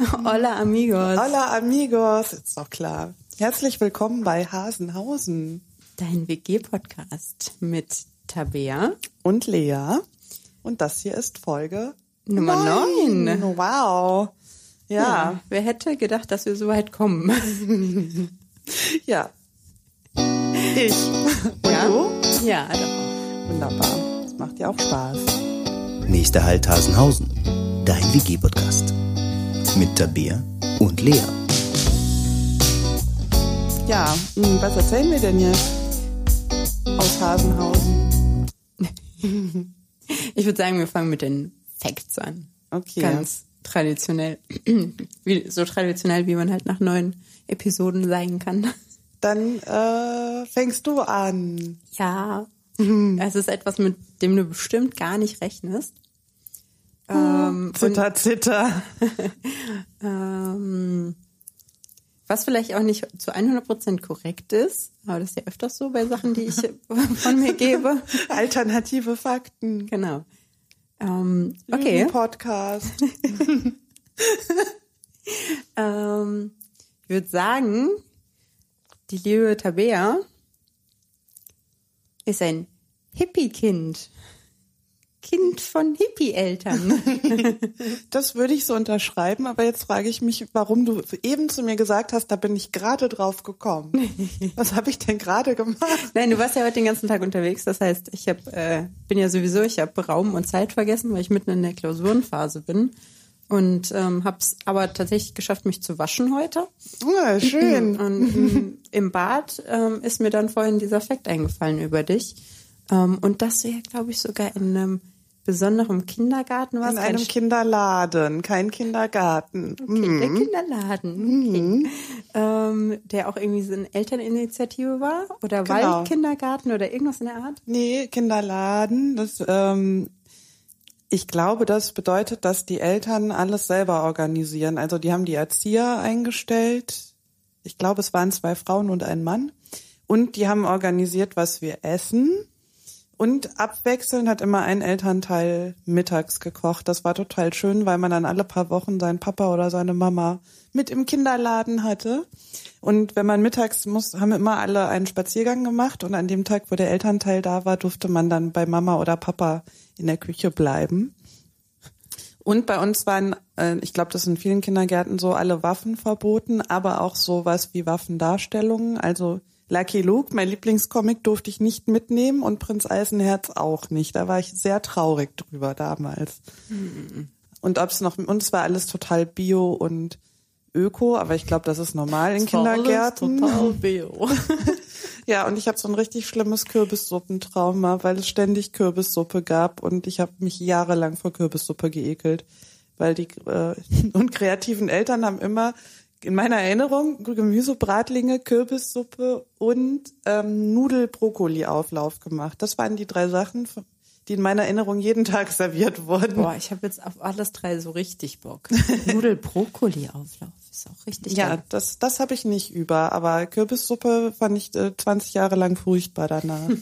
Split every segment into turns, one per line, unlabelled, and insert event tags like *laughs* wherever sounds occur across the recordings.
*laughs* Hola amigos.
Hola amigos, ist doch klar. Herzlich willkommen bei Hasenhausen.
Dein WG-Podcast mit Tabea
und Lea. Und das hier ist Folge
Nummer 9.
Wow. Ja.
ja. Wer hätte gedacht, dass wir so weit kommen? *laughs*
ja. Ich. *laughs* Und
ja?
du?
Ja, doch.
Wunderbar. Das macht ja auch Spaß.
Nächster Halt Hasenhausen. Dein WG-Podcast. Mit Tabea und Lea.
Ja, hm, was erzählen wir denn jetzt aus Hasenhausen? *laughs*
Ich würde sagen, wir fangen mit den Facts an.
Okay.
Ganz traditionell. *clears throat* Wie, so traditionell, wie man halt nach neun Episoden sein kann.
Dann äh, fängst du an.
Ja. Es ist etwas, mit dem du bestimmt gar nicht rechnest.
Ähm, zitter, zitter. *laughs*
ähm, was vielleicht auch nicht zu 100% korrekt ist, aber das ist ja öfters so bei Sachen, die ich *laughs* von mir gebe.
Alternative Fakten.
Genau. Ähm, okay.
Podcast. *laughs*
ähm, ich würde sagen, die liebe Tabea ist ein Hippie-Kind. Kind von Hippie-Eltern. *laughs*
das würde ich so unterschreiben, aber jetzt frage ich mich, warum du eben zu mir gesagt hast, da bin ich gerade drauf gekommen. *laughs* Was habe ich denn gerade gemacht?
Nein, du warst ja heute den ganzen Tag unterwegs. Das heißt, ich hab, äh, bin ja sowieso, ich habe Raum und Zeit vergessen, weil ich mitten in der Klausurenphase bin. Und ähm, habe es aber tatsächlich geschafft, mich zu waschen heute.
Ja, *clears throat* schön.
Und im, im Bad ähm, ist mir dann vorhin dieser Fakt eingefallen über dich. Um, und du ja, glaube ich, sogar in einem besonderen Kindergarten warst.
In einem Kinderladen, kein Kindergarten.
Okay, mhm. der Kinderladen, okay. mhm. ähm, der auch irgendwie so eine Elterninitiative war oder genau. Waldkindergarten oder irgendwas in der Art?
Nee, Kinderladen. Das, ähm, ich glaube, das bedeutet, dass die Eltern alles selber organisieren. Also die haben die Erzieher eingestellt. Ich glaube, es waren zwei Frauen und ein Mann. Und die haben organisiert, was wir essen. Und abwechselnd hat immer ein Elternteil mittags gekocht. Das war total schön, weil man dann alle paar Wochen seinen Papa oder seine Mama mit im Kinderladen hatte. Und wenn man mittags muss, haben immer alle einen Spaziergang gemacht und an dem Tag, wo der Elternteil da war, durfte man dann bei Mama oder Papa in der Küche bleiben. Und bei uns waren, äh, ich glaube, das in vielen Kindergärten so alle Waffen verboten, aber auch sowas wie Waffendarstellungen. Also Lucky Luke, mein Lieblingscomic, durfte ich nicht mitnehmen und Prinz Eisenherz auch nicht. Da war ich sehr traurig drüber damals. Mhm. Und ob es noch, uns war alles total bio und öko, aber ich glaube, das ist normal in das Kindergärten.
War alles total *laughs* bio.
ja, und ich habe so ein richtig schlimmes Kürbissuppentrauma, weil es ständig Kürbissuppe gab und ich habe mich jahrelang vor Kürbissuppe geekelt, weil die äh, *laughs* unkreativen Eltern haben immer in meiner Erinnerung Gemüsebratlinge, Kürbissuppe und ähm, Nudel-Brokkoli-Auflauf gemacht. Das waren die drei Sachen, die in meiner Erinnerung jeden Tag *laughs* serviert wurden.
Boah, ich habe jetzt auf alles drei so richtig Bock. Nudel-Brokkoli-Auflauf ist auch richtig
Ja, geil. das, das habe ich nicht über, aber Kürbissuppe fand ich äh, 20 Jahre lang furchtbar danach. *laughs*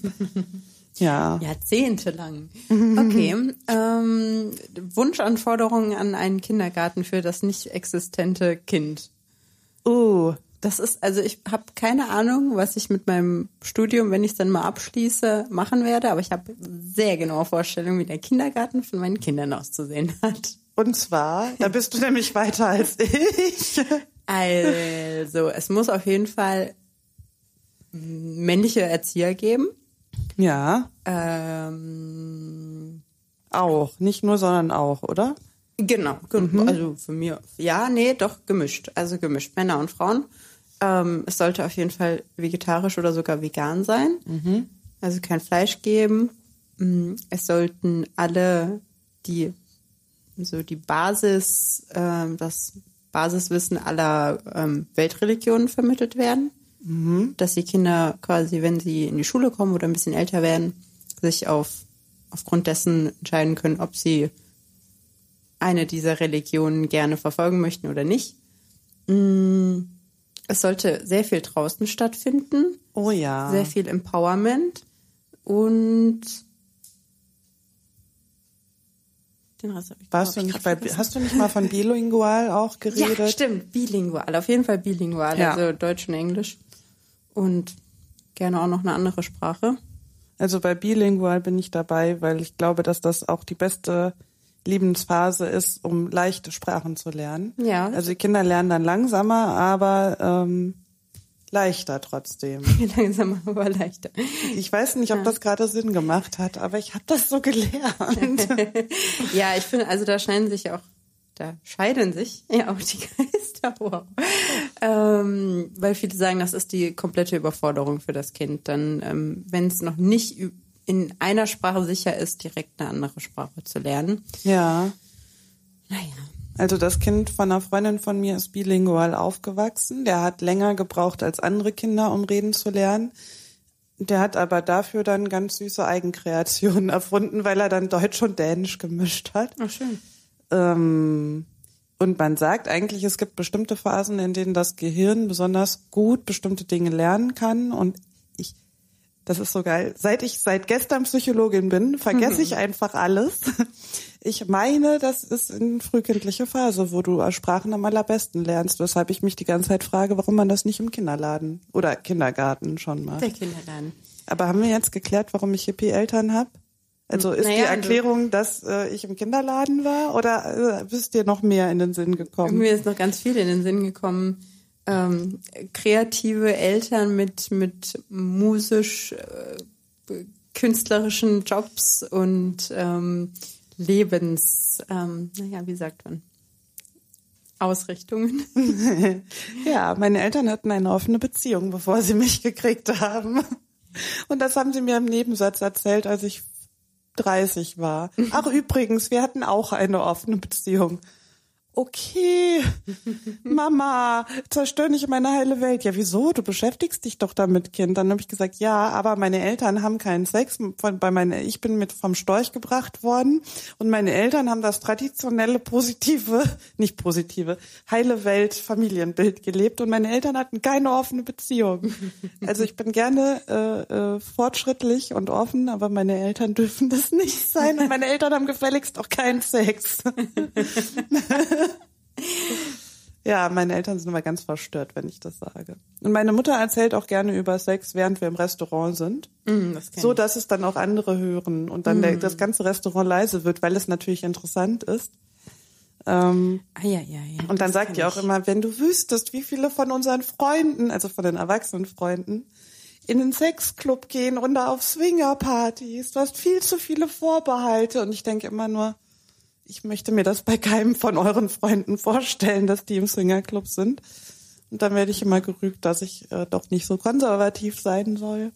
Ja.
Jahrzehntelang. Okay. *laughs* ähm, Wunschanforderungen an einen Kindergarten für das nicht existente Kind. Oh, das ist, also ich habe keine Ahnung, was ich mit meinem Studium, wenn ich es dann mal abschließe, machen werde, aber ich habe sehr genaue Vorstellungen, wie der Kindergarten von meinen Kindern auszusehen hat.
Und zwar, da bist du nämlich weiter als ich.
Also, es muss auf jeden Fall männliche Erzieher geben.
Ja. Ähm, auch, nicht nur, sondern auch, oder?
Genau, mhm. also für mir, ja, nee, doch gemischt, also gemischt, Männer und Frauen. Ähm, es sollte auf jeden Fall vegetarisch oder sogar vegan sein, mhm. also kein Fleisch geben. Mm, es sollten alle die, so die Basis, ähm, das Basiswissen aller ähm, Weltreligionen vermittelt werden, mhm. dass die Kinder quasi, wenn sie in die Schule kommen oder ein bisschen älter werden, sich auf aufgrund dessen entscheiden können, ob sie eine dieser Religionen gerne verfolgen möchten oder nicht. Mm, es sollte sehr viel draußen stattfinden.
Oh ja.
Sehr viel Empowerment und Den Rest habe ich
Warst du nicht bei,
vergessen.
hast du nicht mal von bilingual *laughs* auch geredet?
Ja, stimmt. Bilingual. Auf jeden Fall bilingual.
Ja.
Also Deutsch und Englisch. Und gerne auch noch eine andere Sprache.
Also bei bilingual bin ich dabei, weil ich glaube, dass das auch die beste Lebensphase ist, um leichte Sprachen zu lernen.
Ja.
Also die Kinder lernen dann langsamer, aber ähm, leichter trotzdem. *laughs*
Langsam aber leichter.
Ich weiß nicht, ob das gerade Sinn gemacht hat, aber ich habe das so gelernt. *laughs*
Ja, ich finde, also da scheinen sich auch, da scheiden sich *laughs* ja auch die Geister. Wow. Ähm, weil viele sagen, das ist die komplette Überforderung für das Kind. Dann, ähm, wenn es noch nicht in einer Sprache sicher ist, direkt eine andere Sprache zu lernen.
ja.
Naja.
Also das Kind von einer Freundin von mir ist bilingual aufgewachsen. Der hat länger gebraucht als andere Kinder, um reden zu lernen. Der hat aber dafür dann ganz süße Eigenkreationen *laughs* erfunden, weil er dann Deutsch und Dänisch gemischt hat.
Ach, schön.
Ähm, und man sagt eigentlich, es gibt bestimmte Phasen, in denen das Gehirn besonders gut bestimmte Dinge lernen kann. Und ich, das ist so geil. Seit ich seit gestern Psychologin bin, vergesse ich einfach alles. *laughs* Ich meine, das ist eine frühkindliche Phase, wo du Sprachen am allerbesten lernst, weshalb ich mich die ganze Zeit frage, warum man das nicht im Kinderladen oder Kindergarten schon macht.
Der Kinderladen.
Aber haben wir jetzt geklärt, warum ich Hippie-Eltern habe? Also ist die
Naja, also-
Erklärung, dass äh, ich im Kinderladen war oder äh, bist dir noch mehr in den Sinn gekommen?
Mir ist noch ganz viel in den Sinn gekommen. Ähm, kreative Eltern mit, mit musisch äh, künstlerischen Jobs und ähm, Lebens, ähm, naja, wie sagt man? Ausrichtungen. *laughs*
Ja, meine Eltern hatten eine offene Beziehung, bevor sie mich gekriegt haben. Und das haben sie mir im Nebensatz erzählt, als ich 30 war. *laughs* Ach übrigens, wir hatten auch eine offene Beziehung. Okay, *laughs* Mama, zerstör nicht meine heile Welt. Ja, wieso? Du beschäftigst dich doch damit, Kind. Dann habe ich gesagt, ja, aber meine Eltern haben keinen Sex. Von, bei meine, ich bin mit vom Storch gebracht worden und meine Eltern haben das traditionelle, positive, *laughs* nicht positive, heile Welt Familienbild gelebt und meine Eltern hatten keine offene Beziehung. Also ich bin gerne äh, äh, fortschrittlich und offen, aber meine Eltern dürfen das nicht sein und meine Eltern haben gefälligst auch keinen Sex. *laughs* Ja, meine Eltern sind immer ganz verstört, wenn ich das sage. Und meine Mutter erzählt auch gerne über Sex, während wir im Restaurant sind.
Mm, das
So, dass es dann auch andere hören und dann der, das ganze Restaurant leise wird, weil es natürlich interessant ist. Ähm,
ah, ja, ja, ja.
und dann sagt die auch
ich.
immer, wenn du wüsstest, wie viele von unseren Freunden, also von den erwachsenen Freunden, in den Sexclub gehen und da auf Swingerpartys, du hast viel zu viele Vorbehalte. Und ich denke immer nur, ich möchte mir das bei keinem von euren Freunden vorstellen, dass die im Swingerclub sind. Und dann werde ich immer gerügt, dass ich äh, doch nicht so konservativ sein soll.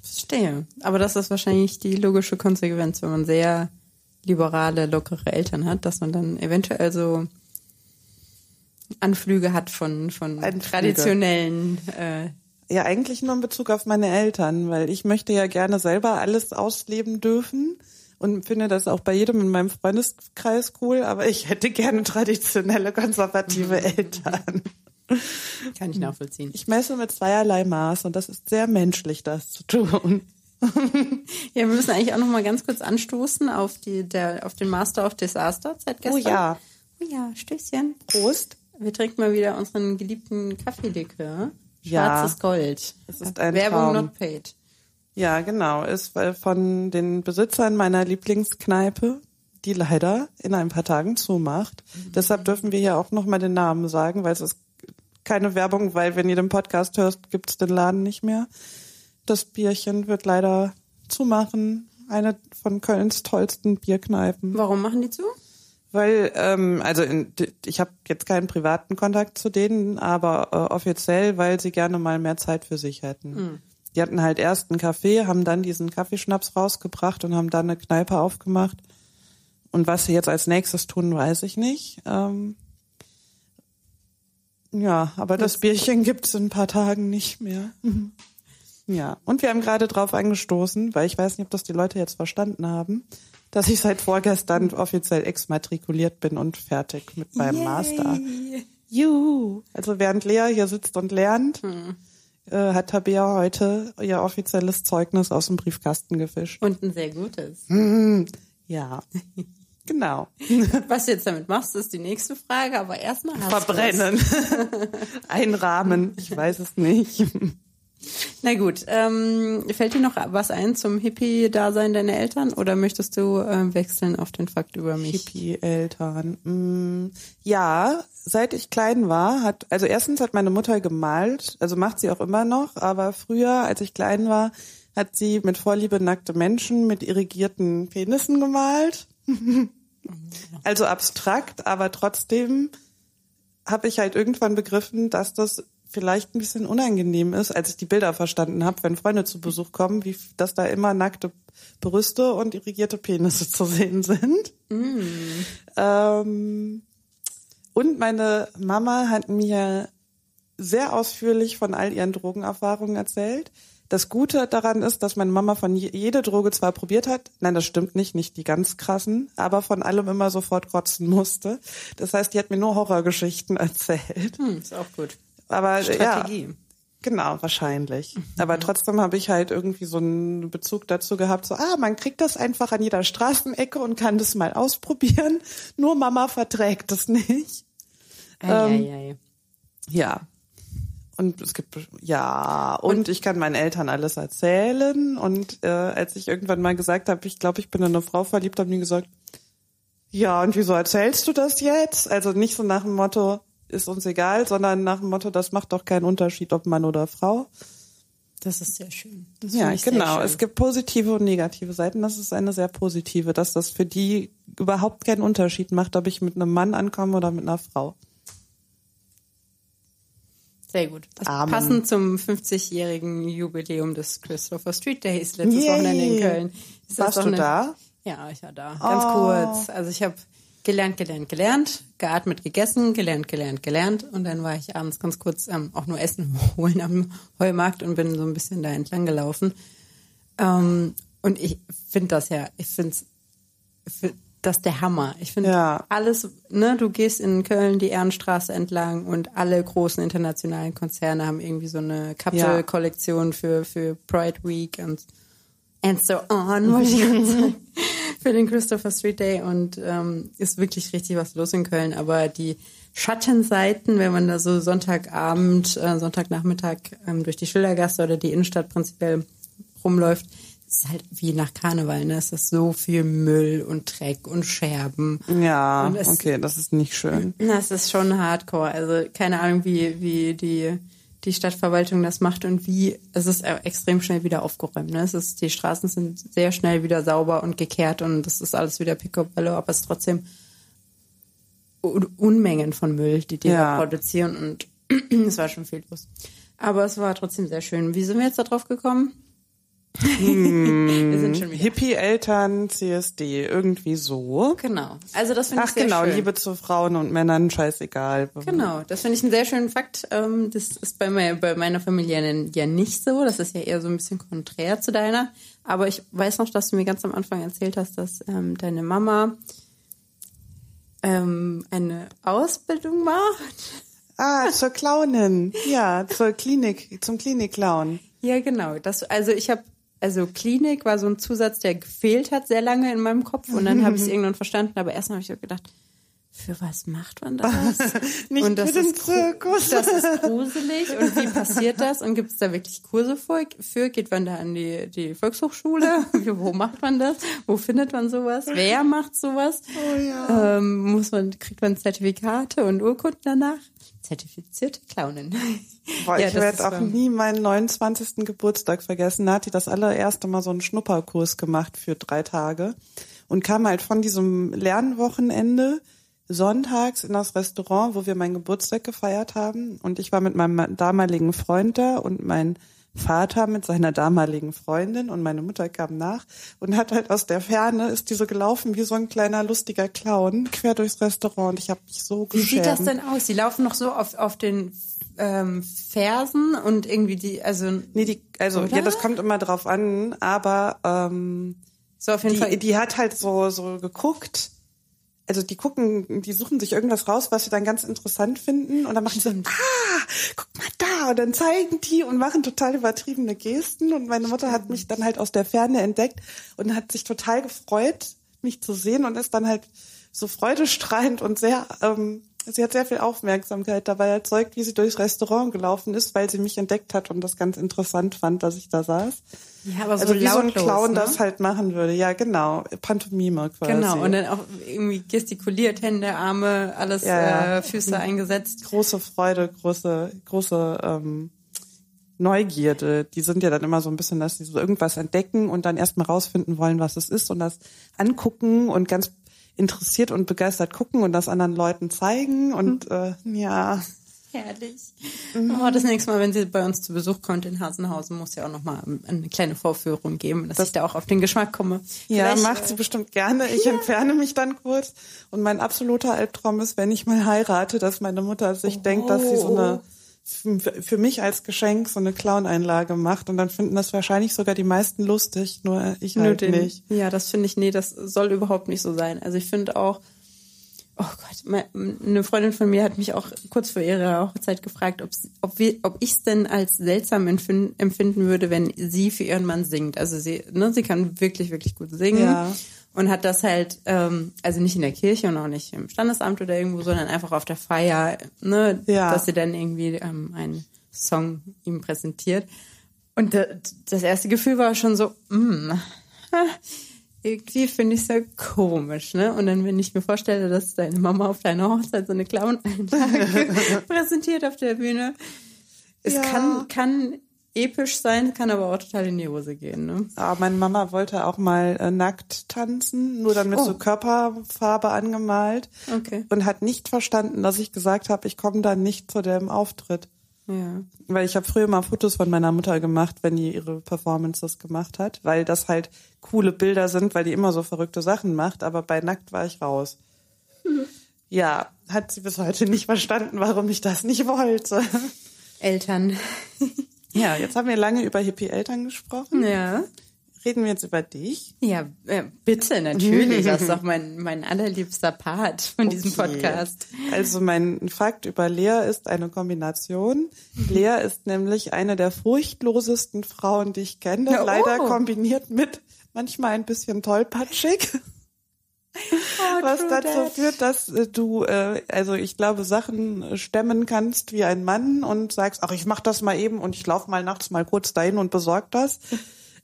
Verstehe. Aber das ist wahrscheinlich die logische Konsequenz, wenn man sehr liberale, lockere Eltern hat, dass man dann eventuell so Anflüge hat von, von
Anflüge.
traditionellen äh,
Ja, eigentlich nur in Bezug auf meine Eltern, weil ich möchte ja gerne selber alles ausleben dürfen und finde das auch bei jedem in meinem Freundeskreis cool, aber ich hätte gerne traditionelle, konservative *laughs* Eltern.
Kann ich nachvollziehen.
Ich messe mit zweierlei Maß und das ist sehr menschlich, das zu tun. *laughs*
Ja, wir müssen eigentlich auch noch mal ganz kurz anstoßen auf die der auf den Master of Disaster seit
Oh
gestern.
ja.
Oh ja, Stößchen.
Prost.
Wir trinken mal wieder unseren geliebten Kaffeelikör.
Ja.
Schwarzes Gold.
Das ist ein
Werbung
Traum.
not paid.
Ja, genau. Ist von den Besitzern meiner Lieblingskneipe, die leider in ein paar Tagen zumacht. Deshalb dürfen wir hier auch nochmal den Namen sagen, weil es ist keine Werbung, weil wenn ihr den Podcast hörst, gibt's den Laden nicht mehr. Das Bierchen wird leider zumachen. Eine von Kölns tollsten Bierkneipen.
Warum machen die zu?
Weil, ähm, also in, ich habe jetzt keinen privaten Kontakt zu denen, aber äh, offiziell, weil sie gerne mal mehr Zeit für sich hätten. Die hatten halt erst einen Kaffee, haben dann diesen Kaffeeschnaps rausgebracht und haben dann eine Kneipe aufgemacht. Und was sie jetzt als nächstes tun, weiß ich nicht. Ähm, ja, aber das Bierchen gibt's in ein paar Tagen nicht mehr. Ja, und wir haben gerade drauf angestoßen, weil ich weiß nicht, ob das die Leute jetzt verstanden haben, dass ich seit vorgestern offiziell exmatrikuliert bin und fertig mit meinem Master. Juhu. Also während Lea hier sitzt und lernt, äh, hat Tabea heute ihr offizielles Zeugnis aus dem Briefkasten gefischt.
Und ein sehr gutes.
Ja. *laughs* Genau. *laughs*
Was du jetzt damit machst, ist die nächste Frage, aber erstmal hast
Verbrennen. *laughs* Einrahmen. Ich weiß es nicht.
Na gut, ähm, fällt dir noch was ein zum Hippie-Dasein deiner Eltern oder möchtest du äh, wechseln auf den Fakt über mich?
Hippie-Eltern. Mm, ja, seit ich klein war, hat, also erstens hat meine Mutter gemalt, also macht sie auch immer noch, aber früher, als ich klein war, hat sie mit Vorliebe nackte Menschen mit irrigierten Penissen gemalt. *laughs* also abstrakt, aber trotzdem habe ich halt irgendwann begriffen, dass das vielleicht ein bisschen unangenehm ist, als ich die Bilder verstanden habe, wenn Freunde zu Besuch kommen, wie dass da immer nackte Brüste und irrigierte Penisse zu sehen sind. Mm. Ähm, und meine Mama hat mir sehr ausführlich von all ihren Drogenerfahrungen erzählt. Das Gute daran ist, dass meine Mama von jede Droge zwar probiert hat, nein, das stimmt nicht, nicht die ganz krassen, aber von allem immer sofort kotzen musste. Das heißt, die hat mir nur Horrorgeschichten *laughs* erzählt.
Hm, ist auch gut.
Aber
Strategie.
ja, genau, wahrscheinlich. Aber trotzdem habe ich halt irgendwie so einen Bezug dazu gehabt, so, ah, man kriegt das einfach an jeder Straßenecke und kann das mal ausprobieren. *laughs* Nur Mama verträgt das nicht.
Ei, ähm, ei, ei.
Ja. Und es gibt, ja, und, und, ich kann meinen Eltern alles erzählen. Und äh, als ich irgendwann mal gesagt habe, ich glaube, ich bin in eine Frau verliebt, haben die gesagt, ja, und wieso erzählst du das jetzt? Also nicht so nach dem Motto, ist uns egal, sondern nach dem Motto, das macht doch keinen Unterschied, ob Mann oder Frau.
Das ist sehr schön. Das
ja, genau. Es gibt positive und negative Seiten. Das ist eine sehr positive, dass das für die überhaupt keinen Unterschied macht, ob ich mit einem Mann ankomme oder mit einer Frau.
Sehr gut. Passend zum 50-jährigen Jubiläum des Christopher Street Days letztes Yay. Wochenende in Köln.
Warst du eine... da?
Ja, ich war da. Ganz oh. kurz. Also ich habe gelernt, gelernt, gelernt, geatmet, gegessen, gelernt, gelernt, gelernt. Und dann war ich abends ganz kurz ähm, auch nur Essen *laughs* holen am Heumarkt und bin so ein bisschen da entlang gelaufen. Ähm, und ich finde das ja, ich finde das der Hammer. Ich finde ja. alles, ne, du gehst in Köln die Ehrenstraße entlang und alle großen internationalen Konzerne haben irgendwie so eine Kapselkollektion für, für Pride Week und and so on, wollte ich *laughs* sagen für den Christopher Street Day und ähm, ist wirklich richtig was los in Köln. Aber die Schattenseiten, wenn man da so Sonntagabend, äh, Sonntagnachmittag ähm, durch die Schildergasse oder die Innenstadt prinzipiell rumläuft, ist halt wie nach Karneval, ne? Es ist so viel Müll und Dreck und Scherben.
Ja, und es, okay, das ist nicht schön.
Das ist schon hardcore. Also keine Ahnung, wie, wie die die Stadtverwaltung das macht und wie es ist extrem schnell wieder aufgeräumt. Ne? Es ist, die Straßen sind sehr schnell wieder sauber und gekehrt und das ist alles wieder picobello, aber es ist trotzdem Unmengen von Müll, die die ja. produzieren und *clears throat* es war schon viel los. Aber es war trotzdem sehr schön. Wie sind wir jetzt da drauf gekommen?
Hm, wir sind schon Hippie-Eltern, CSD, irgendwie so.
Genau. Also das finde ich
Ach
sehr
genau,
schön.
Liebe zu Frauen und Männern, scheißegal.
Genau, das finde ich einen sehr schönen Fakt. Ähm, das ist bei, mir, bei meiner Familie ja nicht so. Das ist ja eher so ein bisschen konträr zu deiner. Aber ich weiß noch, dass du mir ganz am Anfang erzählt hast, dass ähm, deine Mama ähm, eine Ausbildung macht.
Ah, zur Clownin. Ja, zur Klinik, zum Klinik-Clown.
Ja, genau. Das, also ich habe also Klinik war so ein Zusatz, der gefehlt hat sehr lange in meinem Kopf und dann habe ich es *laughs* irgendwann verstanden, aber erstmal habe ich so gedacht, für was macht man das? *laughs*
Nicht und das für den Zirkus.
Das ist *laughs* gruselig. Und wie passiert das? Und gibt es da wirklich Kurse für? Geht man da an die, die Volkshochschule? Wo macht man das? Wo findet man sowas? Wer macht sowas?
Oh ja.
Ähm, muss man, kriegt man Zertifikate und Urkunden danach? Zertifizierte Clownin.
Boah, ja, ich werde auch nie meinen 29. Geburtstag vergessen. Da hat die das allererste Mal so einen Schnupperkurs gemacht für drei Tage und kam halt von diesem Lernwochenende sonntags in das Restaurant, wo wir meinen Geburtstag gefeiert haben. Und ich war mit meinem damaligen Freund da und mein Vater mit seiner damaligen Freundin und meine Mutter kam nach und hat halt aus der Ferne ist die so gelaufen wie so ein kleiner lustiger Clown quer durchs Restaurant. Und ich habe mich so geschämt.
Wie sieht das denn aus? Die laufen noch so auf, auf den ähm, Fersen und irgendwie die, also
nee, die, also oder? ja, das kommt immer drauf an, aber ähm,
so auf jeden
die,
Fall.
Die hat halt so so geguckt also die gucken, die suchen sich irgendwas raus, was sie dann ganz interessant finden und dann machen sie so, ah, guck mal da. Und dann zeigen die und machen total übertriebene Gesten. Und meine Mutter hat mich dann halt aus der Ferne entdeckt und hat sich total gefreut, mich zu sehen und ist dann halt so freudestrahlend und sehr, ähm, sie hat sehr viel Aufmerksamkeit dabei erzeugt, wie sie durchs Restaurant gelaufen ist, weil sie mich entdeckt hat und das ganz interessant fand, dass ich da saß.
Ja, aber so
also wie so ein
lautlos,
Clown
ne?
das halt machen würde. Ja, genau. Pantomime quasi.
Genau, und dann auch irgendwie gestikuliert, Hände, Arme, alles,
ja.
Äh, Füße eingesetzt.
große Freude, große, große ähm, Neugierde. Die sind ja dann immer so ein bisschen, dass sie so irgendwas entdecken und dann erstmal rausfinden wollen, was es ist und das angucken und ganz interessiert und begeistert gucken und das anderen Leuten zeigen und äh, ja.
Herrlich.
Mhm.
Oh, das nächste Mal, wenn sie bei uns zu Besuch kommt in Hasenhausen, muss ja auch nochmal eine kleine Vorführung geben, dass ich da auch auf den Geschmack komme.
Ja,
Vielleicht,
macht sie bestimmt gerne. Ich entferne mich dann kurz. Und mein absoluter Albtraum ist, wenn ich mal heirate, dass meine Mutter sich denkt, dass sie so eine für mich als Geschenk so eine Clown-Einlage macht. Und dann finden das wahrscheinlich sogar die meisten lustig, nur ich
Nur
halt
den,
nicht.
Ja, das finde ich, nee, das soll überhaupt nicht so sein. Also ich finde auch, oh Gott, mein, eine Freundin von mir hat mich auch kurz vor ihrer Hochzeit gefragt, ob, wir, ob ich es denn als seltsam empfinden, empfinden würde, wenn sie für ihren Mann singt. Also sie, ne, sie kann wirklich, wirklich gut singen.
Ja.
Und hat das halt, ähm, also nicht in der Kirche und auch nicht im Standesamt oder irgendwo, sondern einfach auf der Feier, ne,
Ja.
dass sie dann irgendwie ähm, einen Song ihm präsentiert. Und da, das erste Gefühl war schon so, mm, *laughs* irgendwie finde ich es ja komisch, ne? Und dann, wenn ich mir vorstelle, dass deine Mama auf deiner Hochzeit so eine Clown-Einlage *laughs* präsentiert auf der Bühne, es
Ja.
kann, kann episch sein, kann aber auch total in die Hose gehen, ne?
Aber meine Mama wollte auch mal äh, nackt tanzen, nur dann mit
Oh.
so Körperfarbe angemalt.
Okay.
Und hat nicht verstanden, dass ich gesagt habe, ich komme dann nicht zu dem Auftritt.
Ja.
Weil ich habe früher mal Fotos von meiner Mutter gemacht, wenn die ihre Performances gemacht hat, weil das halt coole Bilder sind, weil die immer so verrückte Sachen macht, aber bei Nackt war ich raus. Ja, hat sie bis heute nicht verstanden, warum ich das nicht wollte.
Eltern. *laughs*
Ja, jetzt haben wir lange über Hippie-Eltern gesprochen.
Ja.
Reden wir jetzt über dich?
Ja, äh, bitte, natürlich. *laughs* Das ist doch mein, mein allerliebster Part von diesem
Okay.
Podcast.
Also mein Fakt über Lea ist eine Kombination. Lea ist nämlich eine der furchtlosesten Frauen, die ich kenne.
Ja, oh.
Leider kombiniert mit manchmal ein bisschen tollpatschig. *laughs* was
true
dazu
that.
führt, dass äh, du, äh, also ich glaube, Sachen äh, stemmen kannst wie ein Mann und sagst, ach, ich mach das mal eben und ich laufe mal nachts mal kurz dahin und besorg das. *laughs*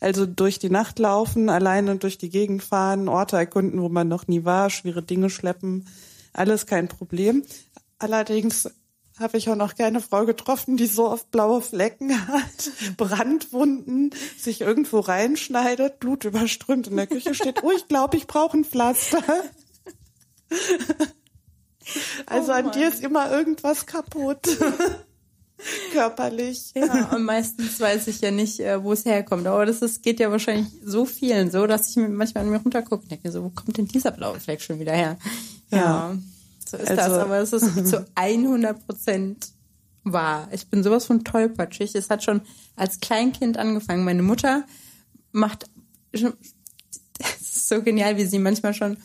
Also durch die Nacht laufen, alleine durch die Gegend fahren, Orte erkunden, wo man noch nie war, schwere Dinge schleppen, alles kein Problem. Allerdings habe ich auch noch keine Frau getroffen, die so oft blaue Flecken hat, *laughs* Brandwunden, sich irgendwo reinschneidet, Blut überströmt in der Küche steht, oh, ich glaube, ich brauche ein Pflaster. *laughs* Also
Oh
an dir ist immer irgendwas kaputt. *laughs* Körperlich.
Ja, und meistens weiß ich ja nicht, äh, wo es herkommt. Aber das ist, geht ja wahrscheinlich so vielen so, dass ich mir manchmal an mir runtergucke und denke so, wo kommt denn dieser blaue Fleck schon wieder her? Ja, so ist das.
Also-
Aber es ist zu *laughs* 100 Prozent wahr. Ich bin sowas von tollpatschig. Es hat schon als Kleinkind angefangen. Meine Mutter macht, das so genial, wie sie manchmal schon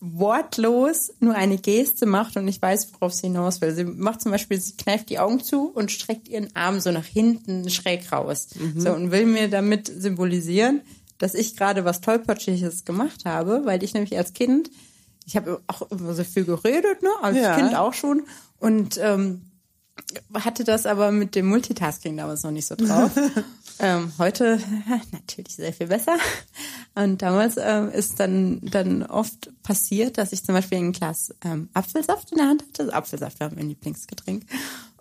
wortlos nur eine Geste macht und ich weiß, worauf sie hinaus will. Sie macht zum Beispiel, sie kneift die Augen zu und streckt ihren Arm so nach hinten schräg raus. So und will mir damit symbolisieren, dass ich gerade was Tollpatschiges gemacht habe, weil ich nämlich als Kind, ich habe auch immer so viel geredet, ne? Als
Ja.
Kind auch schon. Und ähm, hatte das aber mit dem Multitasking damals noch nicht so drauf. *laughs* ähm, heute *laughs* natürlich sehr viel besser. Und damals ähm, ist dann, dann oft passiert, dass ich zum Beispiel ein Glas ähm, Apfelsaft in der Hand hatte. Also Apfelsaft war mein Lieblingsgetränk.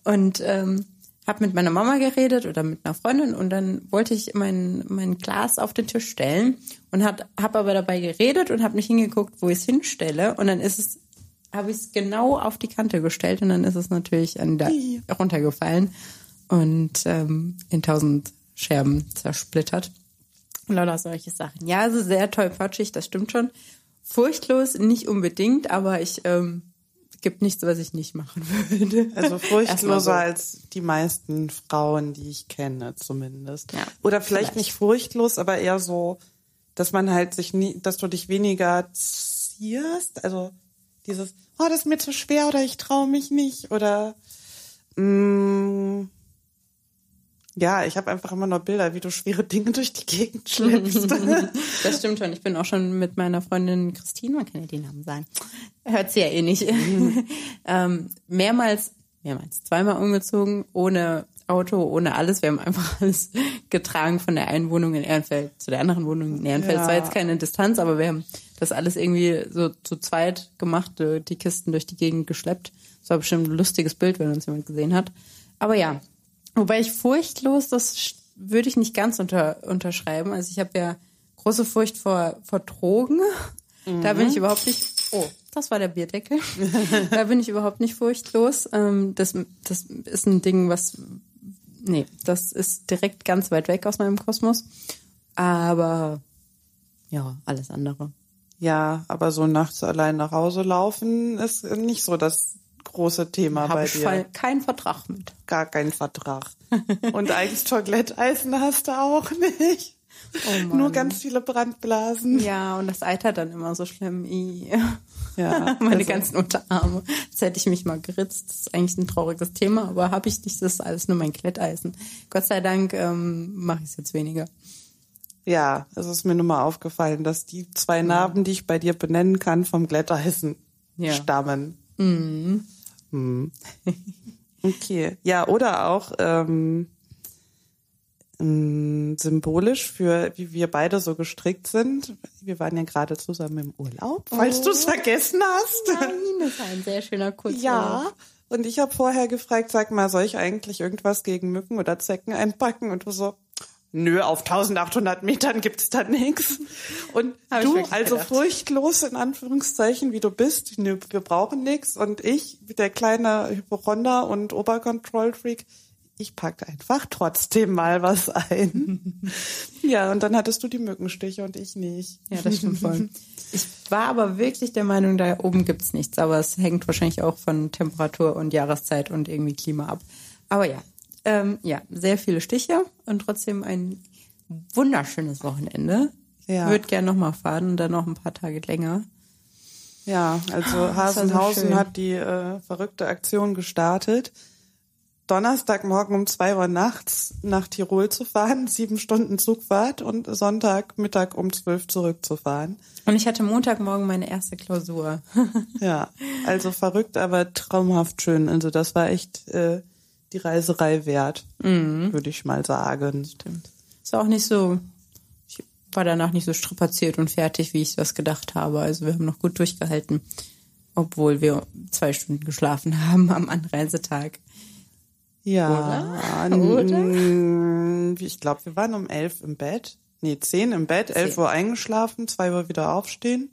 Und ähm, habe mit meiner Mama geredet oder mit einer Freundin und dann wollte ich mein, mein Glas auf den Tisch stellen und habe hab aber dabei geredet und habe nicht hingeguckt, wo ich es hinstelle. Und dann ist es habe ich es genau auf die Kante gestellt und dann ist es natürlich der, runtergefallen und ähm, in tausend Scherben zersplittert. Und lauter solche Sachen. Ja, also sehr tollpatschig, das stimmt schon. Furchtlos nicht unbedingt, aber ich ähm, gibt nichts, was ich nicht machen würde.
Also furchtloser
so.
als die meisten Frauen, die ich kenne, zumindest.
Ja,
Oder vielleicht,
vielleicht.
nicht furchtlos, aber eher so, dass man halt sich nie, dass du dich weniger zierst. Also dieses, oh, das ist mir zu schwer oder ich traue mich nicht oder mh, Ja, ich habe einfach immer noch Bilder, wie du schwere Dinge durch die Gegend schleppst. *laughs*
das stimmt schon. Ich bin auch schon mit meiner Freundin Christine, man kann ja den Namen sagen, hört sie ja eh nicht, *laughs* ähm, mehrmals, mehrmals, zweimal umgezogen, ohne Auto, ohne alles. Wir haben einfach *laughs* alles getragen von der einen Wohnung in Ehrenfeld zu der anderen Wohnung in Ehrenfeld. Es
Ja.
war jetzt keine Distanz, aber wir haben das alles irgendwie so zu zweit gemacht, die Kisten durch die Gegend geschleppt. Das war bestimmt ein lustiges Bild, wenn uns jemand gesehen hat. Aber ja, wobei ich furchtlos, das würde ich nicht ganz unter, unterschreiben. Also ich habe ja große Furcht vor, vor Drogen. Da bin ich überhaupt nicht. Oh, das war der Bierdeckel. *laughs* da bin ich überhaupt nicht furchtlos. Ähm, das, das ist ein Ding, was. Nee, das ist direkt ganz weit weg aus meinem Kosmos. Aber ja, alles andere.
ja, aber so nachts allein nach Hause laufen ist nicht so das große Thema bei
ich
dir.
voll keinen Vertrag mit.
Gar keinen Vertrag. *laughs* Und eigenes Toiletteisen hast du auch nicht.
Oh.
Nur ganz viele Brandblasen.
Ja, und das eitert dann immer so schlimm. I.
Ja, *laughs*
Meine
also-
ganzen Unterarme. Jetzt hätte ich mich mal geritzt. Das ist eigentlich ein trauriges Thema, aber habe ich nicht. Das ist alles nur mein Kletteisen. Gott sei Dank ähm, mache ich es jetzt weniger.
Ja, es ist mir nur mal aufgefallen, dass die zwei Narben, die ich bei dir benennen kann, vom Glätteisen
Ja.
stammen. Mhm. *laughs* Okay. Ja, oder auch ähm, ähm, symbolisch für, wie wir beide so gestrickt sind. Wir waren ja gerade zusammen im Urlaub, falls du es vergessen hast.
Nein, das war ein sehr schöner Kurzurlaub.
Ja. Und ich habe vorher gefragt, sag mal, soll ich eigentlich irgendwas gegen Mücken oder Zecken einpacken? Und du so, nö, auf 1800 Metern gibt's da nichts. Und
Hab
du, also
gedacht.
furchtlos in Anführungszeichen, wie du bist, nö, wir brauchen nichts. Und ich, der kleine Hypochonder und Oberkontrollfreak, ich pack einfach trotzdem mal was ein. *laughs* ja, und dann hattest du die Mückenstiche und ich nicht.
Ja, das stimmt voll. *laughs* Ich war aber wirklich der Meinung, da oben gibt's nichts. Aber es hängt wahrscheinlich auch von Temperatur und Jahreszeit und irgendwie Klima ab. Aber ja, ähm, ja, sehr viele Stiche und trotzdem ein wunderschönes Wochenende.
Ja.
Ich würde gerne nochmal fahren und dann noch ein paar Tage länger.
Ja, also
so
Hasenhausen
schön.
hat die äh, verrückte Aktion gestartet. Donnerstagmorgen um zwei Uhr nachts nach Tirol zu fahren, *laughs* sieben Stunden Zugfahrt und Sonntagmittag um zwölf zurückzufahren.
Und ich hatte Montagmorgen meine erste Klausur. *laughs*
Ja, also verrückt, aber traumhaft schön. Also das war echt äh, die Reiserei wert, würde ich mal sagen.
Stimmt. Ist auch nicht so, ich war danach nicht so strapaziert und fertig, wie ich das gedacht habe. Also wir haben noch gut durchgehalten, obwohl wir zwei Stunden geschlafen *laughs* haben am Anreisetag.
Ja,
Oder?
n- ich glaube, wir waren um elf im Bett. Nee, zehn im Bett, elf. Uhr eingeschlafen, zwei Uhr wieder aufstehen.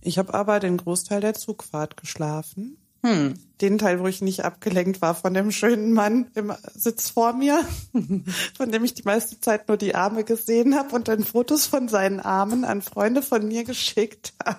Ich habe aber den Großteil der Zugfahrt geschlafen.
Hm.
Den Teil, wo ich nicht abgelenkt war von dem schönen Mann im Sitz vor mir, *laughs* von dem ich die meiste Zeit nur die Arme gesehen habe und dann Fotos von seinen Armen an Freunde von mir geschickt habe.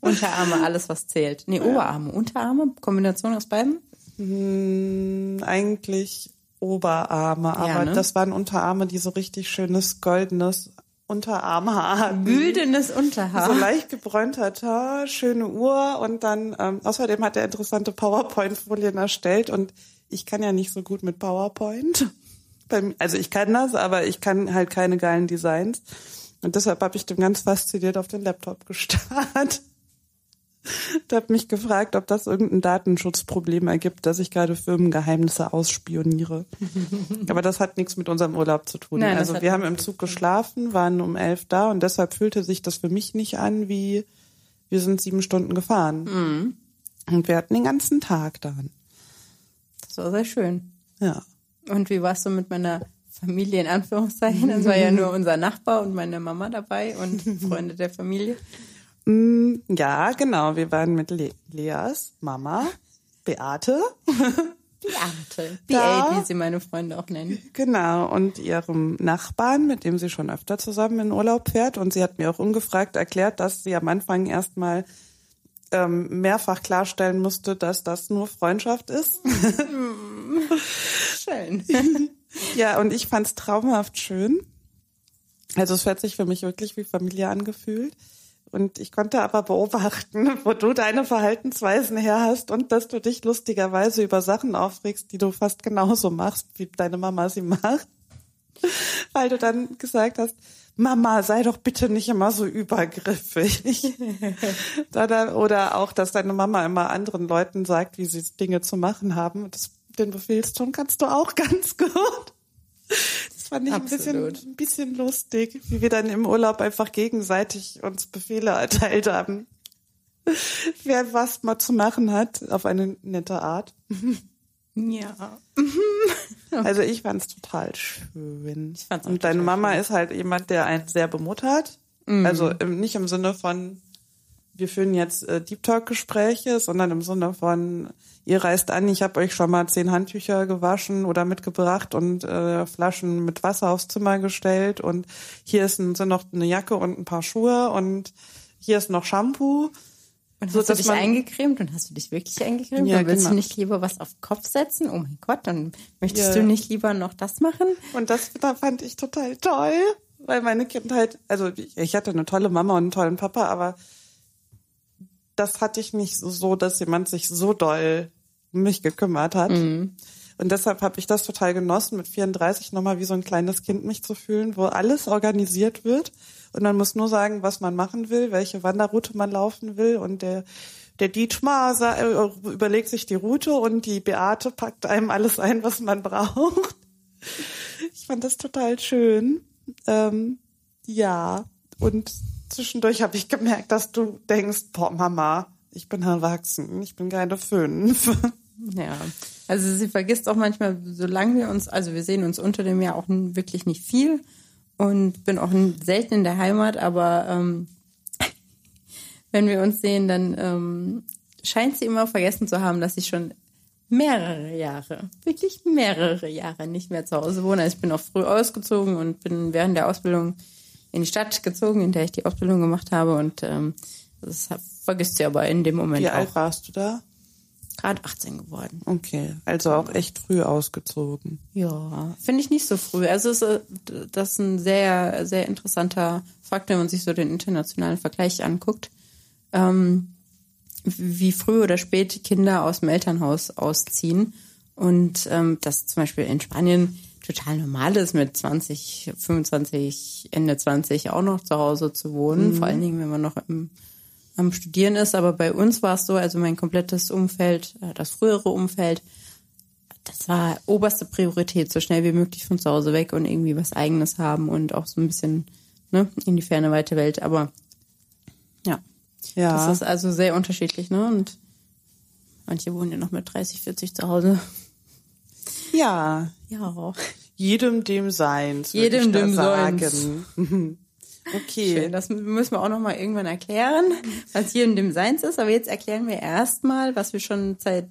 Unterarme, alles was zählt. Nee, Oberarme, Unterarme, Kombination aus beiden?
Hm, eigentlich Oberarme, aber
Ja, ne?
das waren Unterarme, die so richtig schönes goldenes Unterarmhaar.
Güldenes Unterhaar.
So leicht gebräunter Haar, schöne Uhr und dann ähm, außerdem hat er interessante PowerPoint-Folien erstellt und ich kann ja nicht so gut mit PowerPoint. Also ich kann das, aber ich kann halt keine geilen Designs. Und deshalb habe ich dem ganz fasziniert auf den Laptop gestarrt. *laughs* Und habe mich gefragt, ob das irgendein Datenschutzproblem ergibt, dass ich gerade Firmengeheimnisse ausspioniere. *laughs* Aber das hat nichts mit unserem Urlaub zu tun.
Nein,
also wir haben im Zug geschlafen, waren um elf da und deshalb fühlte sich das für mich nicht an, wie wir sind sieben Stunden gefahren.
Mhm.
Und wir hatten den ganzen Tag dann.
Das war sehr schön.
Ja.
Und wie warst du mit meiner Familie in Anführungszeichen? Es war ja nur *laughs* unser Nachbar und meine Mama dabei und Freunde der Familie.
Mm, Ja, genau. Wir waren mit Le Leas Mama, Beate,
Beate. *laughs* BA, wie sie meine Freunde auch nennen.
genau, und ihrem Nachbarn, mit dem sie schon öfter zusammen in Urlaub fährt. Und sie hat mir auch ungefragt erklärt, dass sie am Anfang erstmal ähm, mehrfach klarstellen musste, dass das nur Freundschaft ist. *laughs*
Schön. *laughs*
Ja, und ich fand's traumhaft schön. Also es hat sich für mich wirklich wie Familie angefühlt, Und ich konnte aber beobachten, *laughs* wo du deine Verhaltensweisen her hast und dass du dich lustigerweise über Sachen aufregst, die du fast genauso machst, wie deine Mama sie macht. *laughs* Weil du dann gesagt hast, Mama, sei doch bitte nicht immer so übergriffig. *laughs* Oder auch, dass deine Mama immer anderen Leuten sagt, wie sie Dinge zu machen haben. Das, den Befehlston kannst du auch ganz gut fand ich ein bisschen, ein bisschen lustig, wie wir dann im Urlaub einfach gegenseitig uns Befehle erteilt haben. *laughs* Wer was mal zu machen hat, auf eine nette Art.
Ja. *laughs*
Also ich fand es total schön. Ich fand's Und deine Mama schön. ist halt jemand, der einen sehr bemuttert. Mhm. Also nicht im Sinne von, wir führen jetzt äh, Deep Talk Gespräche, sondern im Sinne von, ihr reist an, ich habe euch schon mal zehn Handtücher gewaschen oder mitgebracht und äh, Flaschen mit Wasser aufs Zimmer gestellt und hier ist ein, sind noch eine Jacke und ein paar Schuhe und hier ist noch Shampoo.
Und hast so, du dich eingecremt und hast du dich wirklich eingecremt? Ja, und willst genau. du nicht lieber was auf den Kopf setzen? Oh mein Gott, dann möchtest ja. du nicht lieber noch das machen?
Und das da fand ich total toll, weil meine Kindheit, also ich hatte eine tolle Mama und einen tollen Papa, aber das hatte ich nicht so, dass jemand sich so doll um mich gekümmert hat. Mhm. Und deshalb habe ich das total genossen, mit 34 nochmal wie so ein kleines Kind mich zu fühlen, wo alles organisiert wird. Und man muss nur sagen, was man machen will, welche Wanderroute man laufen will. Und der, der Dietmar äh, überlegt sich die Route und die Beate packt einem alles ein, was man braucht. Ich fand das total schön. Ähm, ja, und zwischendurch habe ich gemerkt, dass du denkst, boah, Mama, ich bin erwachsen, ich bin keine fünf. *laughs*
Ja, also sie vergisst auch manchmal, solange wir uns, also wir sehen uns unter dem Jahr auch wirklich nicht viel und bin auch selten in der Heimat, aber ähm, *laughs* wenn wir uns sehen, dann ähm, scheint sie immer vergessen zu haben, dass ich schon mehrere Jahre, wirklich mehrere Jahre nicht mehr zu Hause wohne. Also ich bin auch früh ausgezogen und bin während der Ausbildung in die Stadt gezogen, in der ich die Ausbildung gemacht habe. Und ähm, das vergisst sie aber in dem Moment
Wie
auch.
Wie alt warst du da?
Gerade 18 geworden.
Okay, also auch echt früh ausgezogen.
Ja, finde ich nicht so früh. Also ist, äh, das ist ein sehr, sehr interessanter Fakt, wenn man sich so den internationalen Vergleich anguckt. Ähm, wie früh oder spät Kinder aus dem Elternhaus ausziehen. Und ähm, das zum Beispiel in Spanien total normal ist, mit 20, 25, Ende 20 auch noch zu Hause zu wohnen. Mhm. Vor allen Dingen, wenn man noch im, am Studieren ist. Aber bei uns war es so, also mein komplettes Umfeld, äh, das frühere Umfeld, das war oberste Priorität, so schnell wie möglich von zu Hause weg und irgendwie was Eigenes haben und auch so ein bisschen ne, in die ferne weite Welt. Aber ja, ja. das ist also sehr unterschiedlich. Ne? Und manche wohnen ja noch mit 30, 40 zu Hause.
Ja.
Ja.
Jedem dem Seins.
Jedem dem
Seins. *laughs*
Okay. Schön, das müssen wir auch noch mal irgendwann erklären, was jedem dem Seins ist. Aber jetzt erklären wir erstmal, was wir schon seit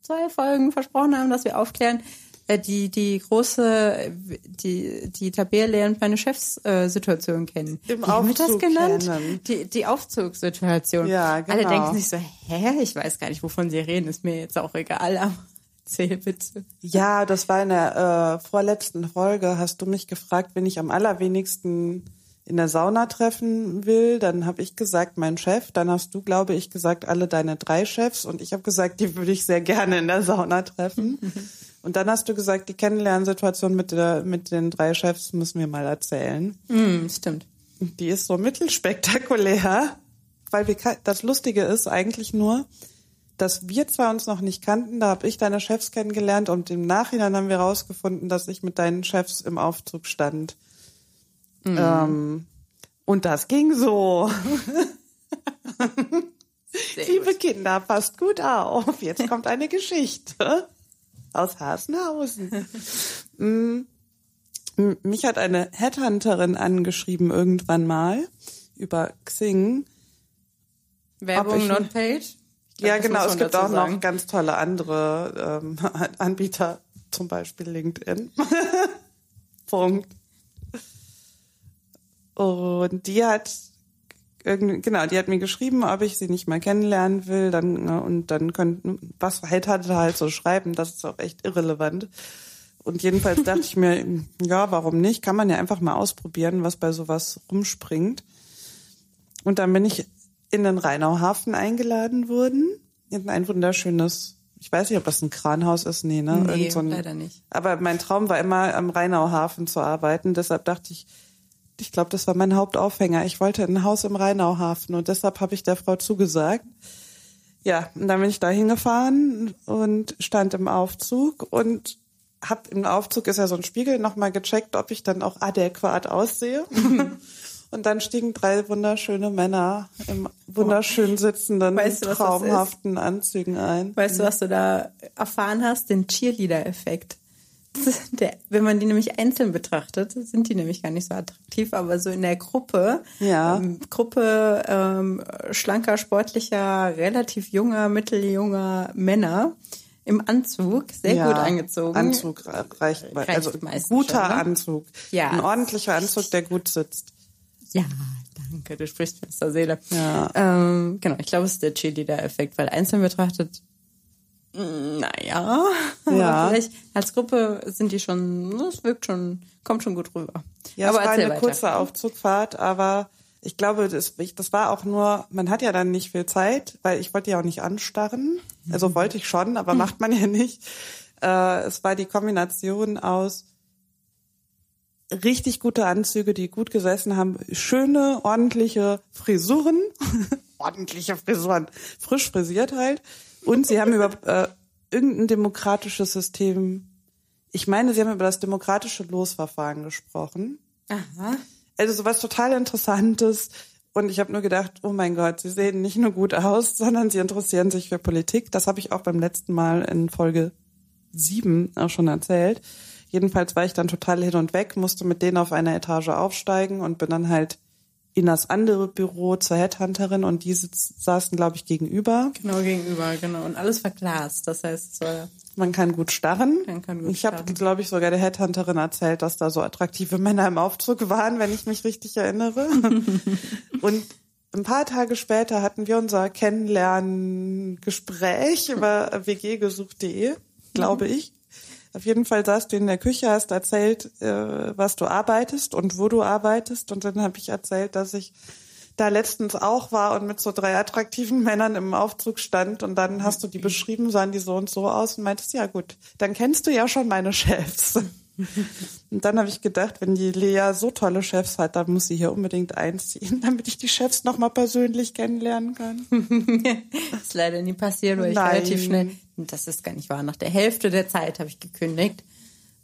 zwei Folgen versprochen haben, dass wir aufklären, äh, die die große die die Tabea lernt meine Chefs-Situation äh, kennen.
Im Wie haben wir das genannt? Kennen.
Die die Aufzugssituation.
Ja, genau.
Alle denken sich so, hä, ich weiß gar nicht, wovon sie reden, ist mir jetzt auch egal. Aber Erzähl bitte.
Ja, das war in der äh, vorletzten Folge. Hast du mich gefragt, wen ich am allerwenigsten in der Sauna treffen will? Dann habe ich gesagt, mein Chef. Dann hast du, glaube ich, gesagt, alle deine drei Chefs. Und ich habe gesagt, die würde ich sehr gerne in der Sauna treffen. *laughs* Und dann hast du gesagt, die Kennenlernsituation mit, der, mit den drei Chefs müssen wir mal erzählen.
Mm, stimmt.
Die ist so mittelspektakulär, weil wir, das Lustige ist eigentlich nur, dass wir zwar uns noch nicht kannten, da habe ich deine Chefs kennengelernt und im Nachhinein haben wir herausgefunden, dass ich mit deinen Chefs im Aufzug stand. Mhm. Ähm, und das ging so. Liebe. Kinder, passt gut auf. Jetzt kommt eine Geschichte aus Hasenhausen. Mm, mich hat eine Headhunterin angeschrieben irgendwann mal über Xing.
Werbung not paid?
Ja, genau. Es gibt auch sagen. noch ganz tolle andere ähm, *laughs* Anbieter, zum Beispiel LinkedIn. *laughs* Punkt. Und die hat irgendwie, genau, die hat mir geschrieben, ob ich sie nicht mal kennenlernen will, dann ne, und dann könnten, was halt hatte halt so schreiben, das ist auch echt irrelevant. Und jedenfalls dachte ich mir, *laughs* ja, warum nicht? Kann man ja einfach mal ausprobieren, was bei sowas rumspringt. Und dann bin ich in den Rheinauhafen eingeladen worden, in ein wunderschönes, ich weiß nicht, ob das ein Kranhaus ist, nee, ne?
Nee,
Irgend so ein,
leider nicht.
Aber mein Traum war immer, am Rheinauhafen zu arbeiten. Deshalb dachte ich, ich glaube, das war mein Hauptaufhänger. Ich wollte ein Haus im Rheinauhafen und deshalb habe ich der Frau zugesagt. Ja, und dann bin ich da hingefahren und stand im Aufzug und hab im Aufzug ist ja so ein Spiegel nochmal gecheckt, ob ich dann auch adäquat aussehe. *laughs* *laughs* und dann stiegen drei wunderschöne Männer im wunderschön sitzenden,
Weißt du,
traumhaften Anzügen ein.
Weißt du, was du da erfahren hast? Den Cheerleader-Effekt. *laughs* Der, wenn man die nämlich einzeln betrachtet, sind die nämlich gar nicht so attraktiv, aber so in der Gruppe,
Ja.
ähm, Gruppe ähm, schlanker, sportlicher, relativ junger, mitteljunger Männer im Anzug, sehr
Ja,
gut angezogen.
Anzug re- reicht,
Reicht
also guter
schon, ne?
Anzug.
Ja.
Ein ordentlicher Anzug, der gut sitzt.
Ja, danke, du sprichst mir aus der Seele.
Ja.
Ähm, genau, ich glaube, es ist der Cheerleader-Effekt, weil einzeln betrachtet, mm, naja,
Ja. *laughs*
vielleicht als Gruppe sind die schon, es wirkt schon, kommt schon gut rüber.
Ja,
aber
es war eine
weiter.
kurze Aufzugfahrt, aber ich glaube, das, ich- das war auch nur, man hat ja dann nicht viel Zeit, weil ich wollte ja auch nicht anstarren. Also wollte ich schon, aber macht man ja nicht. Äh, es war die Kombination aus richtig gute Anzüge, die gut gesessen haben, schöne, ordentliche Frisuren, *laughs* ordentliche Frisuren, frisch frisiert halt. Und sie haben über äh, irgendein demokratisches System, ich meine, sie haben über das demokratische Losverfahren gesprochen.
Aha.
Also sowas total Interessantes. Und ich habe nur gedacht, oh mein Gott, sie sehen nicht nur gut aus, sondern sie interessieren sich für Politik. Das habe ich auch beim letzten Mal in Folge sieben auch schon erzählt. Jedenfalls war ich dann total hin und weg, musste mit denen auf einer Etage aufsteigen und bin dann halt in das andere Büro zur Headhunterin und die saßen, glaube ich, gegenüber.
Genau gegenüber, genau. Und alles verglast. Das heißt, war
Man kann gut starren.
Man kann gut
ich habe, glaube ich, sogar der Headhunterin erzählt, dass da so attraktive Männer im Aufzug waren, wenn ich mich richtig erinnere. *laughs* Und ein paar Tage später hatten wir unser Kennenlerngespräch über wggesucht.de, glaube ich. Auf jeden Fall saßt du in der Küche, hast erzählt, äh, was du arbeitest und wo du arbeitest. Und dann habe ich erzählt, dass ich da letztens auch war und mit so drei attraktiven Männern im Aufzug stand. Und dann hast du die beschrieben, sahen die so und so aus und meintest, ja gut, dann kennst du ja schon meine Chefs. *laughs* Und dann habe ich gedacht, wenn die Lea so tolle Chefs hat, dann muss sie hier unbedingt einziehen, *laughs* damit ich die Chefs nochmal persönlich kennenlernen kann. *laughs*
ist leider nie passiert, weil ich
Nein.
relativ schnell, das ist gar nicht wahr, nach der Hälfte der Zeit habe ich gekündigt.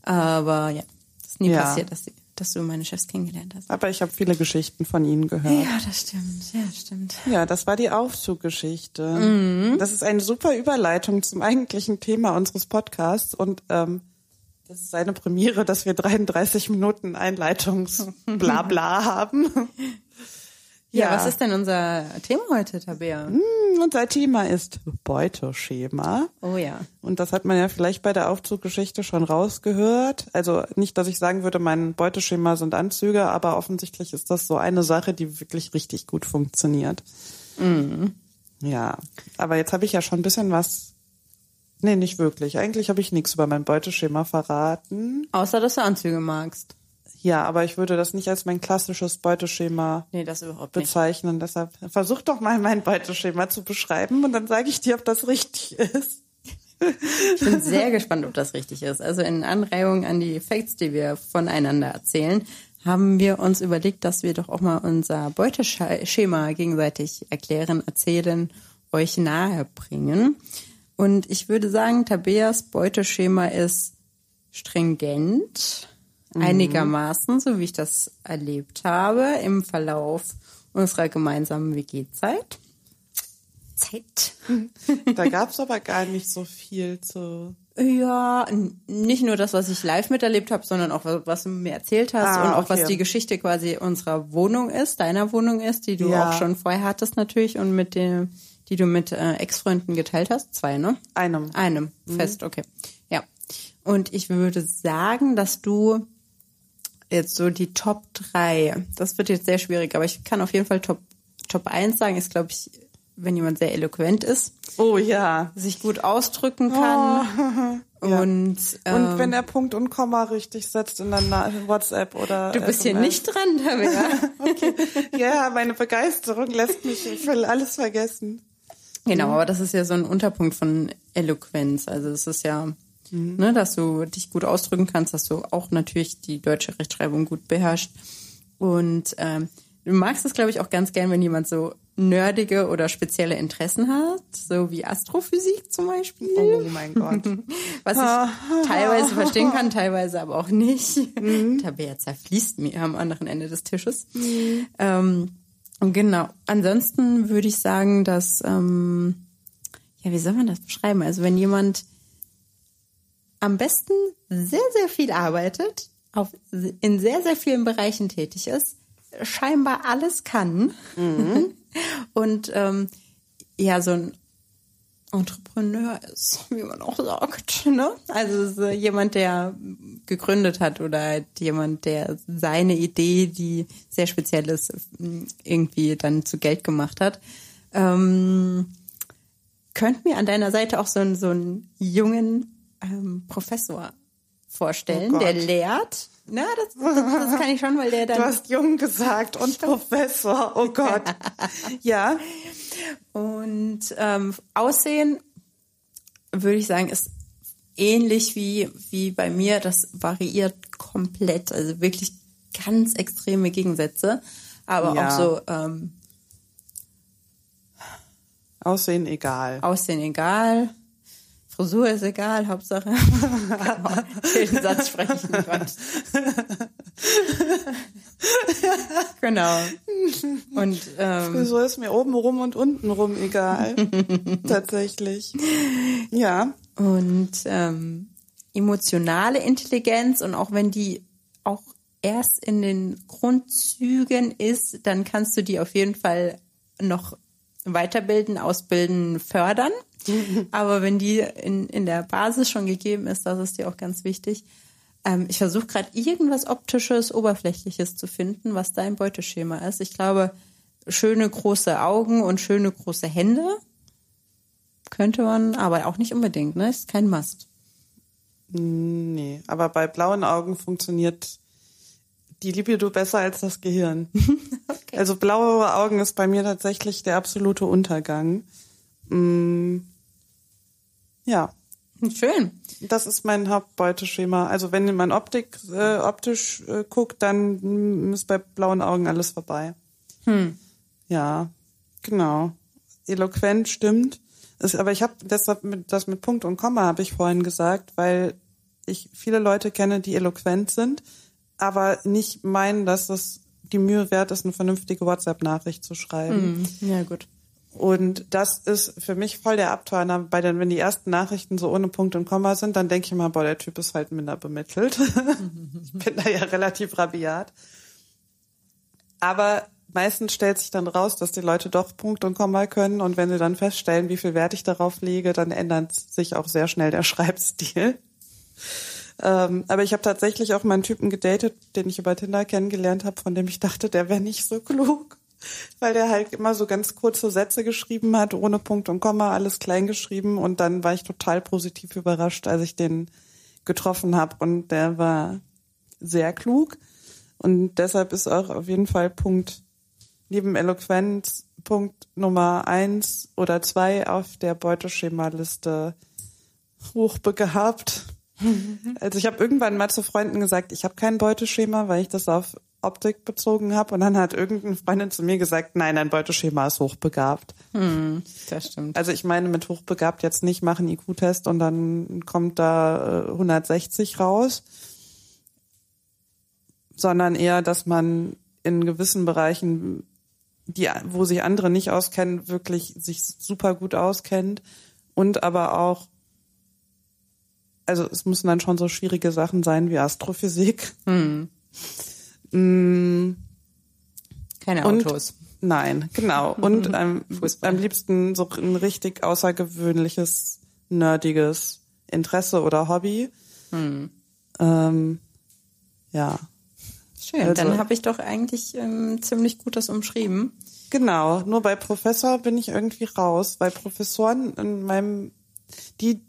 Aber ja, es ist nie
Ja.
passiert, dass, dass du meine Chefs kennengelernt hast.
Aber ich habe viele Geschichten von ihnen gehört.
Ja, das stimmt. Ja, stimmt.
Ja, das war die Aufzuggeschichte.
Mhm.
Das ist eine super Überleitung zum eigentlichen Thema unseres Podcasts und ähm, das ist eine Premiere, dass wir 33 Minuten Einleitungs-Blabla *laughs* haben.
Ja, was ist denn unser Thema heute, Tabea?
Hm, Unser Thema ist Beuteschema.
Oh ja.
Und das hat man ja vielleicht bei der Aufzuggeschichte schon rausgehört. Also nicht, dass ich sagen würde, mein Beuteschema sind Anzüge, aber offensichtlich ist das so eine Sache, die wirklich richtig gut funktioniert. Ja, aber jetzt habe ich ja schon ein bisschen was. Nee, nicht wirklich. Eigentlich habe ich nichts über mein Beuteschema verraten.
Außer, dass du Anzüge magst.
Ja, aber ich würde das nicht als mein klassisches Beuteschema
Nee, das überhaupt nicht.
bezeichnen. Deshalb versuch doch mal mein Beuteschema zu beschreiben und dann sage ich dir, ob das richtig ist.
Ich bin sehr gespannt, ob das richtig ist. Also in Anreihung an die Facts, die wir voneinander erzählen, haben wir uns überlegt, dass wir doch auch mal unser Beuteschema gegenseitig erklären, erzählen, euch nahe bringen. Und ich würde sagen, Tabeas Beuteschema ist stringent, einigermaßen, so wie ich das erlebt habe im Verlauf unserer gemeinsamen WG-Zeit. Zeit. *laughs*
Da gab's aber gar nicht so viel zu.
Ja, nicht nur das, was ich live miterlebt habe, sondern auch was, was du mir erzählt hast
Ah,
und auch
okay.
was die Geschichte quasi unserer Wohnung ist, deiner Wohnung ist, die du
Ja.
auch schon vorher hattest natürlich und mit dem, die du mit äh, Ex-Freunden geteilt hast. Zwei, ne?
Einem.
Einem.
Mhm.
Fest, okay. Ja. Und ich würde sagen, dass du jetzt so die Top drei, das wird jetzt sehr schwierig, aber ich kann auf jeden Fall Top, Top 1 sagen, ist, glaube ich, wenn jemand sehr eloquent ist,
Oh ja.
sich gut ausdrücken kann. *laughs*
Ja.
Und, ähm,
Und wenn er Punkt und Komma richtig setzt in der Na- WhatsApp oder
du bist hier
SMS.
nicht dran, Tabea. *laughs*
Ja, meine Begeisterung lässt mich ich will alles vergessen.
Genau, aber das ist ja so ein Unterpunkt von Eloquenz. Also es ist ja, ne, dass du dich gut ausdrücken kannst, dass du auch natürlich die deutsche Rechtschreibung gut beherrschst. Und ähm, du magst es, glaube ich, auch ganz gern, wenn jemand so nerdige oder spezielle Interessen hat, so wie Astrophysik zum Beispiel.
Oh mein Gott. *laughs*
Was ich teilweise verstehen kann, teilweise aber auch nicht. *laughs* Tabea zerfließt mir am anderen Ende des Tisches. Ähm, genau. Ansonsten würde ich sagen, dass, ähm, ja, wie soll man das beschreiben? Also wenn jemand am besten sehr, sehr viel arbeitet, auf, in sehr, sehr vielen Bereichen tätig ist, scheinbar alles kann *laughs* und ähm, ja, so ein Entrepreneur ist, wie man auch sagt. Ne? Also so jemand, der gegründet hat oder halt jemand, der seine Idee, die sehr speziell ist, irgendwie dann zu Geld gemacht hat. Ähm, könnt mir an deiner Seite auch so einen, so einen jungen ähm, Professor vorstellen,
Oh
der lehrt. Na, das, das, das kann ich schon, weil der dann
Du hast jung gesagt und Professor. Oh Gott. *laughs* Ja.
Und ähm, Aussehen würde ich sagen, ist ähnlich wie, wie bei mir. Das variiert komplett. Also wirklich ganz extreme Gegensätze. Aber
Ja.
auch so ähm,
Aussehen egal.
Aussehen egal. Frisur ist egal, Hauptsache. *laughs* Den Satz spreche ich nicht Gott. genau. Und ähm,
So ist mir oben rum und unten rum egal. *laughs* Tatsächlich. Ja.
Und ähm, emotionale Intelligenz und auch wenn die auch erst in den Grundzügen ist, dann kannst du die auf jeden Fall noch weiterbilden, ausbilden, fördern. *laughs* Aber wenn die in, in der Basis schon gegeben ist, das ist dir auch ganz wichtig. Ähm, ich versuche gerade irgendwas optisches, oberflächliches zu finden, was dein Beuteschema ist. Ich glaube, schöne große Augen und schöne große Hände könnte man, aber auch nicht unbedingt, ne? Ist kein Must.
Nee, aber bei blauen Augen funktioniert die Libido besser als das Gehirn. *laughs* Also blaue Augen ist bei mir tatsächlich der absolute Untergang. Ja,
Schön.
das ist mein Hauptbeuteschema. Also wenn man Optik äh, optisch äh, guckt, dann ist bei blauen Augen alles vorbei. Ja, genau. Eloquent stimmt. Ist, aber ich habe deshalb mit, das mit Punkt und Komma habe ich vorhin gesagt, weil ich viele Leute kenne, die eloquent sind, aber nicht meinen, dass das die Mühe wert ist, eine vernünftige WhatsApp-Nachricht zu schreiben.
Ja, gut.
Und das ist für mich voll der Abturner, bei den, wenn die ersten Nachrichten so ohne Punkt und Komma sind, dann denke ich immer, boah, der Typ ist halt minder bemittelt. *laughs* ich bin da ja relativ rabiat. Aber meistens stellt sich dann raus, dass die Leute doch Punkt und Komma können und wenn sie dann feststellen, wie viel Wert ich darauf lege, dann ändert sich auch sehr schnell der *laughs* Schreibstil. Ähm, aber ich habe tatsächlich auch mal einen Typen gedatet, den ich über Tinder kennengelernt habe, von dem ich dachte, der wäre nicht so klug, weil der halt immer so ganz kurze Sätze geschrieben hat, ohne Punkt und Komma, alles klein geschrieben. Und dann war ich total positiv überrascht, als ich den getroffen habe und der war sehr klug. Und deshalb ist auch auf jeden Fall Punkt neben Eloquenz Punkt Nummer eins oder zwei auf der Beuteschemaliste hochbegabt. *laughs* Also ich habe irgendwann mal zu Freunden gesagt, ich habe kein Beuteschema, weil ich das auf Optik bezogen habe. Und dann hat irgendeine Freundin zu mir gesagt, nein, dein Beuteschema ist hochbegabt.
Das stimmt.
Also ich meine mit hochbegabt jetzt nicht machen IQ-Test und dann kommt da äh, 160 raus, sondern eher, dass man in gewissen Bereichen, die, wo sich andere nicht auskennen, wirklich sich super gut auskennt und aber auch also es müssen dann schon so schwierige Sachen sein wie Astrophysik. Mm,
Keine
Und-
Autos.
Nein, genau. Und am, *laughs* am liebsten so ein richtig außergewöhnliches, nerdiges Interesse oder Hobby. Ähm, ja.
Schön,
Also-
dann habe ich doch eigentlich ähm, ziemlich gut das umschrieben.
Genau, nur bei Professor bin ich irgendwie raus, weil Professoren in meinem die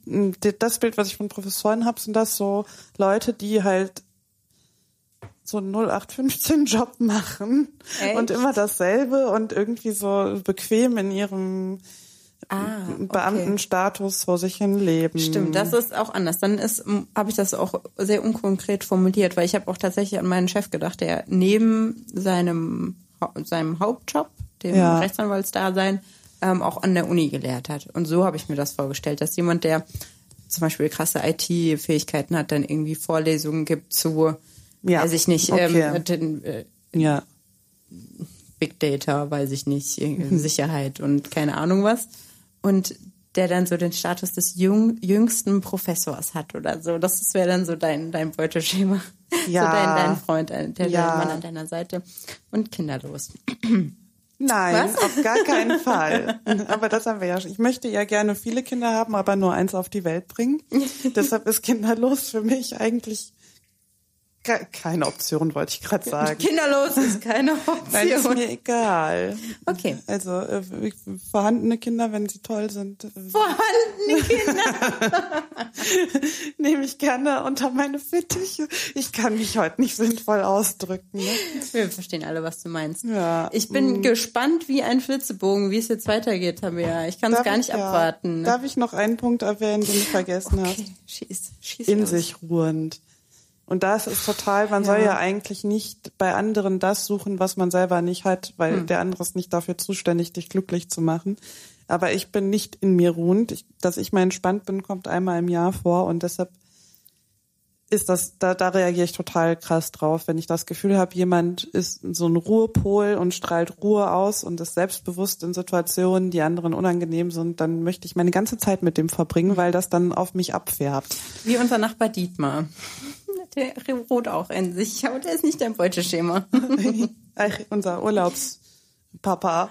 das Bild, was ich von Professoren habe, sind das so Leute, die halt so einen 0815 Job *laughs* machen
Echt?
und immer dasselbe und irgendwie so bequem in ihrem
Ah, okay.
Beamtenstatus vor sich hin leben.
Stimmt, das ist auch anders. Dann ist habe ich das auch sehr unkonkret formuliert, weil ich habe auch tatsächlich an meinen Chef gedacht, der neben seinem seinem Hauptjob, dem
Ja.
Rechtsanwaltsdasein, ähm, auch an der Uni gelehrt hat. Und so habe ich mir das vorgestellt, dass jemand, der zum Beispiel krasse IT-Fähigkeiten hat, dann irgendwie Vorlesungen gibt zu,
Ja,
weiß ich nicht,
okay.
ähm, den, äh,
Ja,
Big Data, weiß ich nicht, irgendwie Sicherheit und keine Ahnung was. Und der dann so den Status des jung, jüngsten Professors hat oder so. Das wäre dann so dein, dein Beuteschema. *laughs*
Ja.
So dein, dein Freund, äh, der,
Ja.
der Mann an deiner Seite. Und kinderlos. *clears throat*
Nein,
Was?
auf gar keinen *laughs* Fall. Aber das haben wir ja schon. Ich möchte ja gerne viele Kinder haben, aber nur eins auf die Welt bringen. *laughs* Deshalb ist kinderlos für mich eigentlich keine Option, wollte ich gerade sagen.
Kinderlos ist keine *laughs*
Nein, ist
Option.
mir egal.
Okay.
Also äh, vorhandene Kinder, wenn sie toll sind, äh,
Vorhandene Kinder. *laughs*
nehme ich gerne unter meine Fittiche. Ich kann mich heute nicht sinnvoll ausdrücken. Ne?
Wir verstehen alle, was du meinst.
Ja.
Ich bin gespannt wie ein Flitzebogen, wie es jetzt weitergeht, Tabea. Ich kann es gar
ich-
nicht
ja.
abwarten.
Darf ich noch einen Punkt erwähnen, den ich vergessen habe?
okay, schieß, schieß
in
los.
sich ruhend. Und das ist total, man soll ja eigentlich nicht bei anderen das suchen, was man selber nicht hat, weil
Hm.
der andere ist nicht dafür zuständig, dich glücklich zu machen. Aber ich bin nicht in mir ruhend. Ich, dass ich mal entspannt bin, kommt einmal im Jahr vor und deshalb ist das, da, da reagiere ich total krass drauf, wenn ich das Gefühl habe, jemand ist so ein Ruhepol und strahlt Ruhe aus und ist selbstbewusst in Situationen, die anderen unangenehm sind, dann möchte ich meine ganze Zeit mit dem verbringen, weil das dann auf mich abfärbt.
Wie unser Nachbar Dietmar. Der ruht auch in sich, aber der ist nicht dein Beuteschema. *laughs*
Ach, unser Urlaubspapa.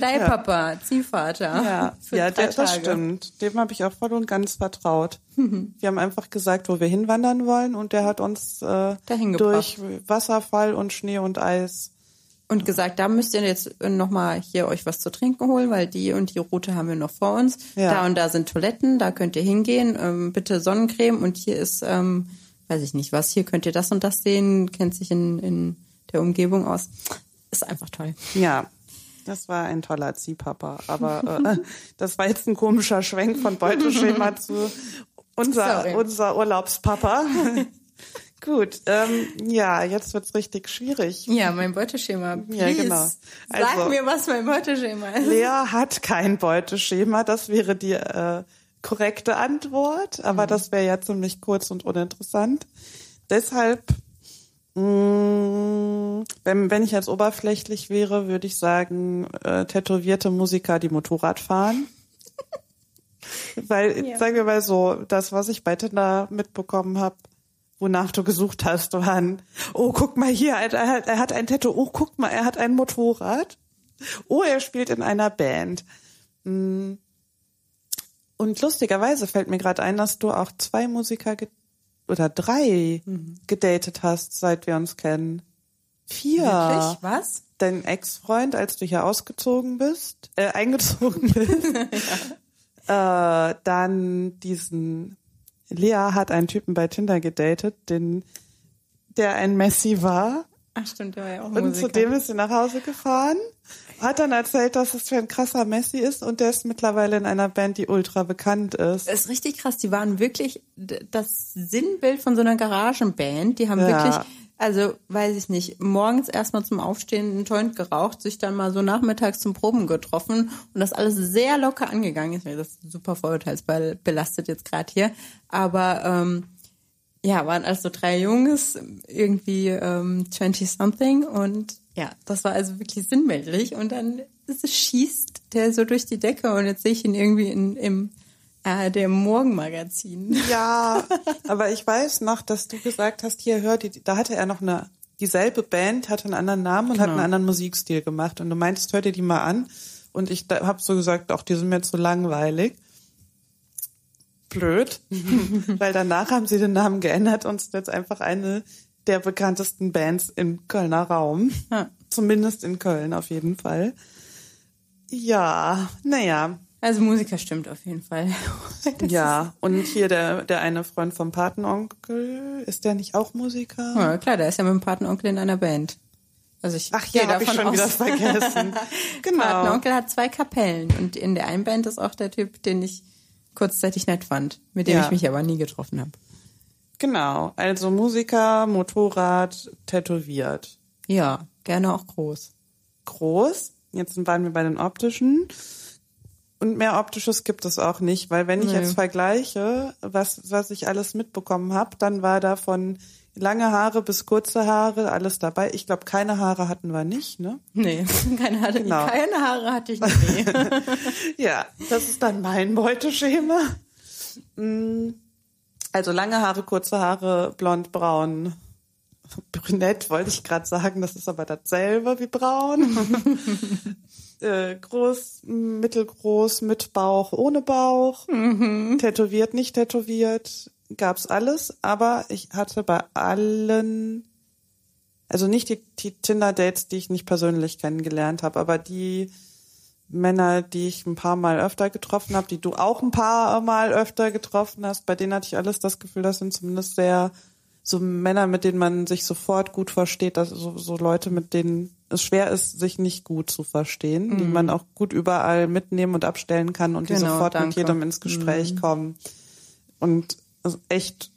Dein Papa, Ziehvater.
Ja, ja der, das stimmt. Dem habe ich auch voll und ganz vertraut. Wir haben einfach gesagt, wo wir hinwandern wollen und der hat uns äh, durch. Wasserfall und Schnee und Eis.
Und gesagt, da müsst ihr jetzt nochmal hier euch was zu trinken holen, weil die und die Route haben wir noch vor uns.
Ja.
Da und da sind Toiletten, da könnt ihr hingehen. Ähm, bitte Sonnencreme und hier ist, ähm, weiß ich nicht was, hier könnt ihr das und das sehen, kennt sich in, in der Umgebung aus. Ist einfach toll.
Ja, das war ein toller Ziehpapa. Aber äh, *laughs* das war jetzt ein komischer Schwenk von Beuteschema zu *laughs* unser,
Sorry.
unser Urlaubspapa. *laughs* Gut, ähm, ja, jetzt wird's richtig schwierig.
Ja, mein Beuteschema. Please. *laughs*
Ja, genau.
Sag
Also-
mir, was mein Beuteschema ist.
Lea hat kein Beuteschema, das wäre die äh, korrekte Antwort, aber das wäre ja ziemlich kurz und uninteressant. Deshalb, mh, wenn, wenn ich jetzt oberflächlich wäre, würde ich sagen, äh, tätowierte Musiker, die Motorrad fahren. *laughs* Weil,
Ja.
sagen wir mal so, das, was ich bei Tinder mitbekommen habe, wonach du gesucht hast, waren, oh, guck mal hier, er hat, er hat ein Tattoo, oh, guck mal, er hat ein Motorrad. Oh, er spielt in einer Band. Mm. Und lustigerweise fällt mir gerade ein, dass du auch zwei Musiker oder drei gedatet hast, seit wir uns kennen. Vier.
Wirklich? Was?
Dein Ex-Freund, als du hier ausgezogen bist, äh, eingezogen *laughs* bist. *laughs* äh, dann diesen Lea hat einen Typen bei Tinder gedatet, den der ein Messi war.
Ach stimmt, der war ja auch
Und
Musiker.
zu dem ist sie nach Hause gefahren, hat dann erzählt, dass es für ein krasser Messi ist und der ist mittlerweile in einer Band, die ultra bekannt ist.
Das ist richtig krass. Die waren wirklich das Sinnbild von so einer Garagenband. Die haben
Ja.
wirklich, also weiß ich nicht, morgens erstmal zum Aufstehen einen Joint geraucht, sich dann mal so nachmittags zum Proben getroffen und das alles sehr locker angegangen ist. Das ist super vorurteilsbelastet jetzt gerade hier. Aber ähm, ja, waren also drei Jungs, irgendwie ähm, 20-something und ja, das war also wirklich sinnbildlich und dann schießt der so durch die Decke und jetzt sehe ich ihn irgendwie in, im ARD Morgenmagazin.
Ja, *laughs* aber ich weiß noch, dass du gesagt hast, hier hört, die, da hatte er noch eine, dieselbe Band, hatte einen anderen Namen und hat einen anderen Musikstil gemacht und du meintest, hör dir die mal an und ich habe so gesagt, auch die sind mir zu langweilig. Blöd, *laughs* weil danach haben sie den Namen geändert und sind jetzt einfach eine der bekanntesten Bands im Kölner Raum. Zumindest in Köln auf jeden Fall. Ja, naja.
Also Musiker stimmt auf jeden Fall. *laughs* Das
Ja, und hier der, der eine Freund vom Patenonkel, ist der nicht auch Musiker?
Ja, klar, der ist ja mit dem Patenonkel in einer Band. Also ich
Ach ja, habe ich schon wieder
aus. *laughs*
vergessen. *laughs* genau.
Patenonkel hat zwei Kapellen und in der einen Band ist auch der Typ, den ich kurzzeitig nett fand, mit dem
Ja.
ich mich aber nie getroffen habe.
Genau, also Musiker, Motorrad, tätowiert.
Ja, gerne auch groß.
Groß, jetzt waren wir bei den optischen. Und mehr optisches gibt es auch nicht, weil wenn ich
Nee.
jetzt vergleiche, was, was ich alles mitbekommen habe, dann war da von lange Haare bis kurze Haare alles dabei. Ich glaube, keine Haare hatten wir nicht, ne?
Nee, *laughs* keine, hatte,
Genau.
keine Haare hatte ich nie. *laughs*
Ja, das ist dann mein Beuteschema. Mm, Also lange Haare, kurze Haare, blond, braun, *laughs* brünett wollte ich gerade sagen, das ist aber dasselbe wie braun. Äh, groß, mittelgroß, mit Bauch, ohne Bauch, tätowiert, nicht tätowiert, gab's alles, aber ich hatte bei allen also nicht die, die Tinder-Dates, die ich nicht persönlich kennengelernt habe, aber die Männer, die ich ein paar Mal öfter getroffen habe, die du auch ein paar Mal öfter getroffen hast, bei denen hatte ich alles das Gefühl, das sind zumindest sehr so Männer, mit denen man sich sofort gut versteht, dass so, so Leute, mit denen es schwer ist, sich nicht gut zu verstehen, die man auch gut überall mitnehmen und abstellen kann und die
Genau,
sofort mit
danke.
jedem ins Gespräch kommen und echt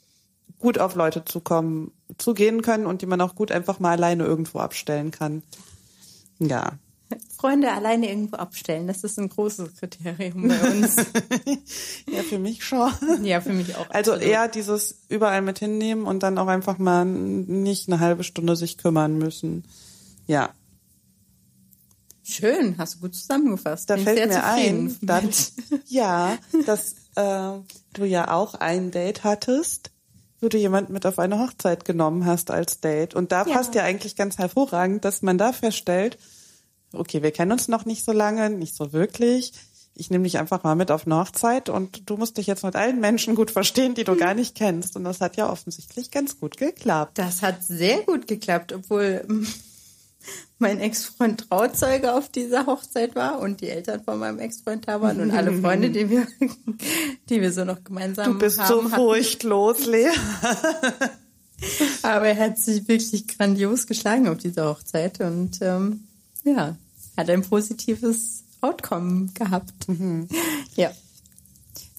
gut auf Leute zukommen, zugehen können und die man auch gut einfach mal alleine irgendwo abstellen kann. Ja. *laughs*
Freunde alleine irgendwo abstellen, das ist ein großes Kriterium bei uns. *laughs*
Ja, für mich schon.
ja, für mich auch.
Also
absolut.
eher dieses überall mit hinnehmen und dann auch einfach mal nicht eine halbe Stunde sich kümmern müssen. Ja.
Schön, hast du gut zusammengefasst.
Da
Bin
fällt mir ein,
mit. *laughs*
ja, dass äh, du ja auch ein Date hattest, wo du jemand mit auf eine Hochzeit genommen hast als Date. Und da
Ja.
passt ja eigentlich ganz hervorragend, dass man da feststellt, okay, wir kennen uns noch nicht so lange, nicht so wirklich. Ich nehme dich einfach mal mit auf eine Hochzeit und du musst dich jetzt mit allen Menschen gut verstehen, die du gar nicht kennst. Und das hat ja offensichtlich ganz gut geklappt.
Das hat sehr gut geklappt, obwohl ähm, mein Ex-Freund Trauzeuge auf dieser Hochzeit war und die Eltern von meinem Ex-Freund da waren und alle Freunde, die wir, *laughs* die wir so noch gemeinsam
Du bist
haben,
so furchtlos, Lea. *laughs*
Aber er hat sich wirklich grandios geschlagen auf dieser Hochzeit und ähm, ja, hat ein positives Outcome gehabt. Ja.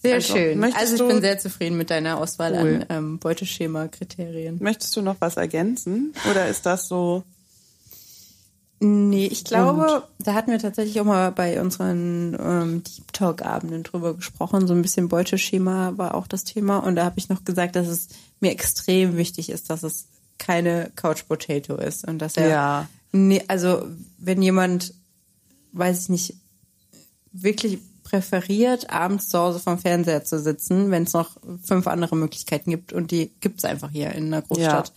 Sehr
Also,
schön. Also ich
du-
bin sehr zufrieden mit deiner Auswahl
Cool.
an ähm, Beuteschema-Kriterien.
Möchtest du noch was ergänzen? Oder ist das so?
Nee, ich glaube, da hatten wir tatsächlich auch mal bei unseren ähm, Deep Talk-Abenden drüber gesprochen. So ein bisschen Beuteschema war auch das Thema. Und da habe ich noch gesagt, dass es mir extrem wichtig ist, dass es keine Couch Potato ist. Und dass er,
Ja.
nee, also wenn jemand, weiß ich nicht, wirklich präferiert, abends zu Hause vom Fernseher zu sitzen, wenn es noch fünf andere Möglichkeiten gibt und die gibt's einfach hier in einer Großstadt,
Ja.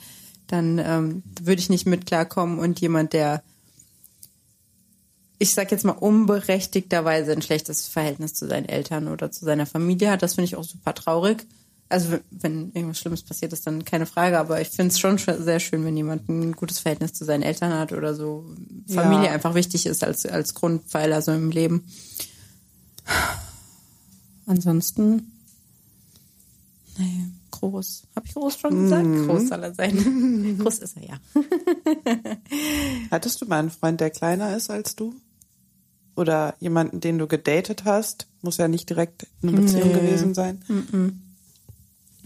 dann ähm, würde ich nicht mit klarkommen und jemand, der ich sag jetzt mal unberechtigterweise ein schlechtes Verhältnis zu seinen Eltern oder zu seiner Familie hat, das finde ich auch super traurig. Also wenn- irgendwas Schlimmes passiert ist, dann keine Frage, aber ich finde es schon sch- sehr schön, wenn jemand ein gutes Verhältnis zu seinen Eltern hat oder so Familie
Ja.
einfach wichtig ist als, als Grundpfeiler so im Leben. Ansonsten, nee, groß. Habe ich groß schon gesagt? Groß soll er sein. *laughs* groß ist er, ja. *laughs*
Hattest du mal einen Freund, der kleiner ist als du? Oder jemanden, den du gedatet hast? Muss ja nicht direkt eine Beziehung
Nee.
gewesen sein.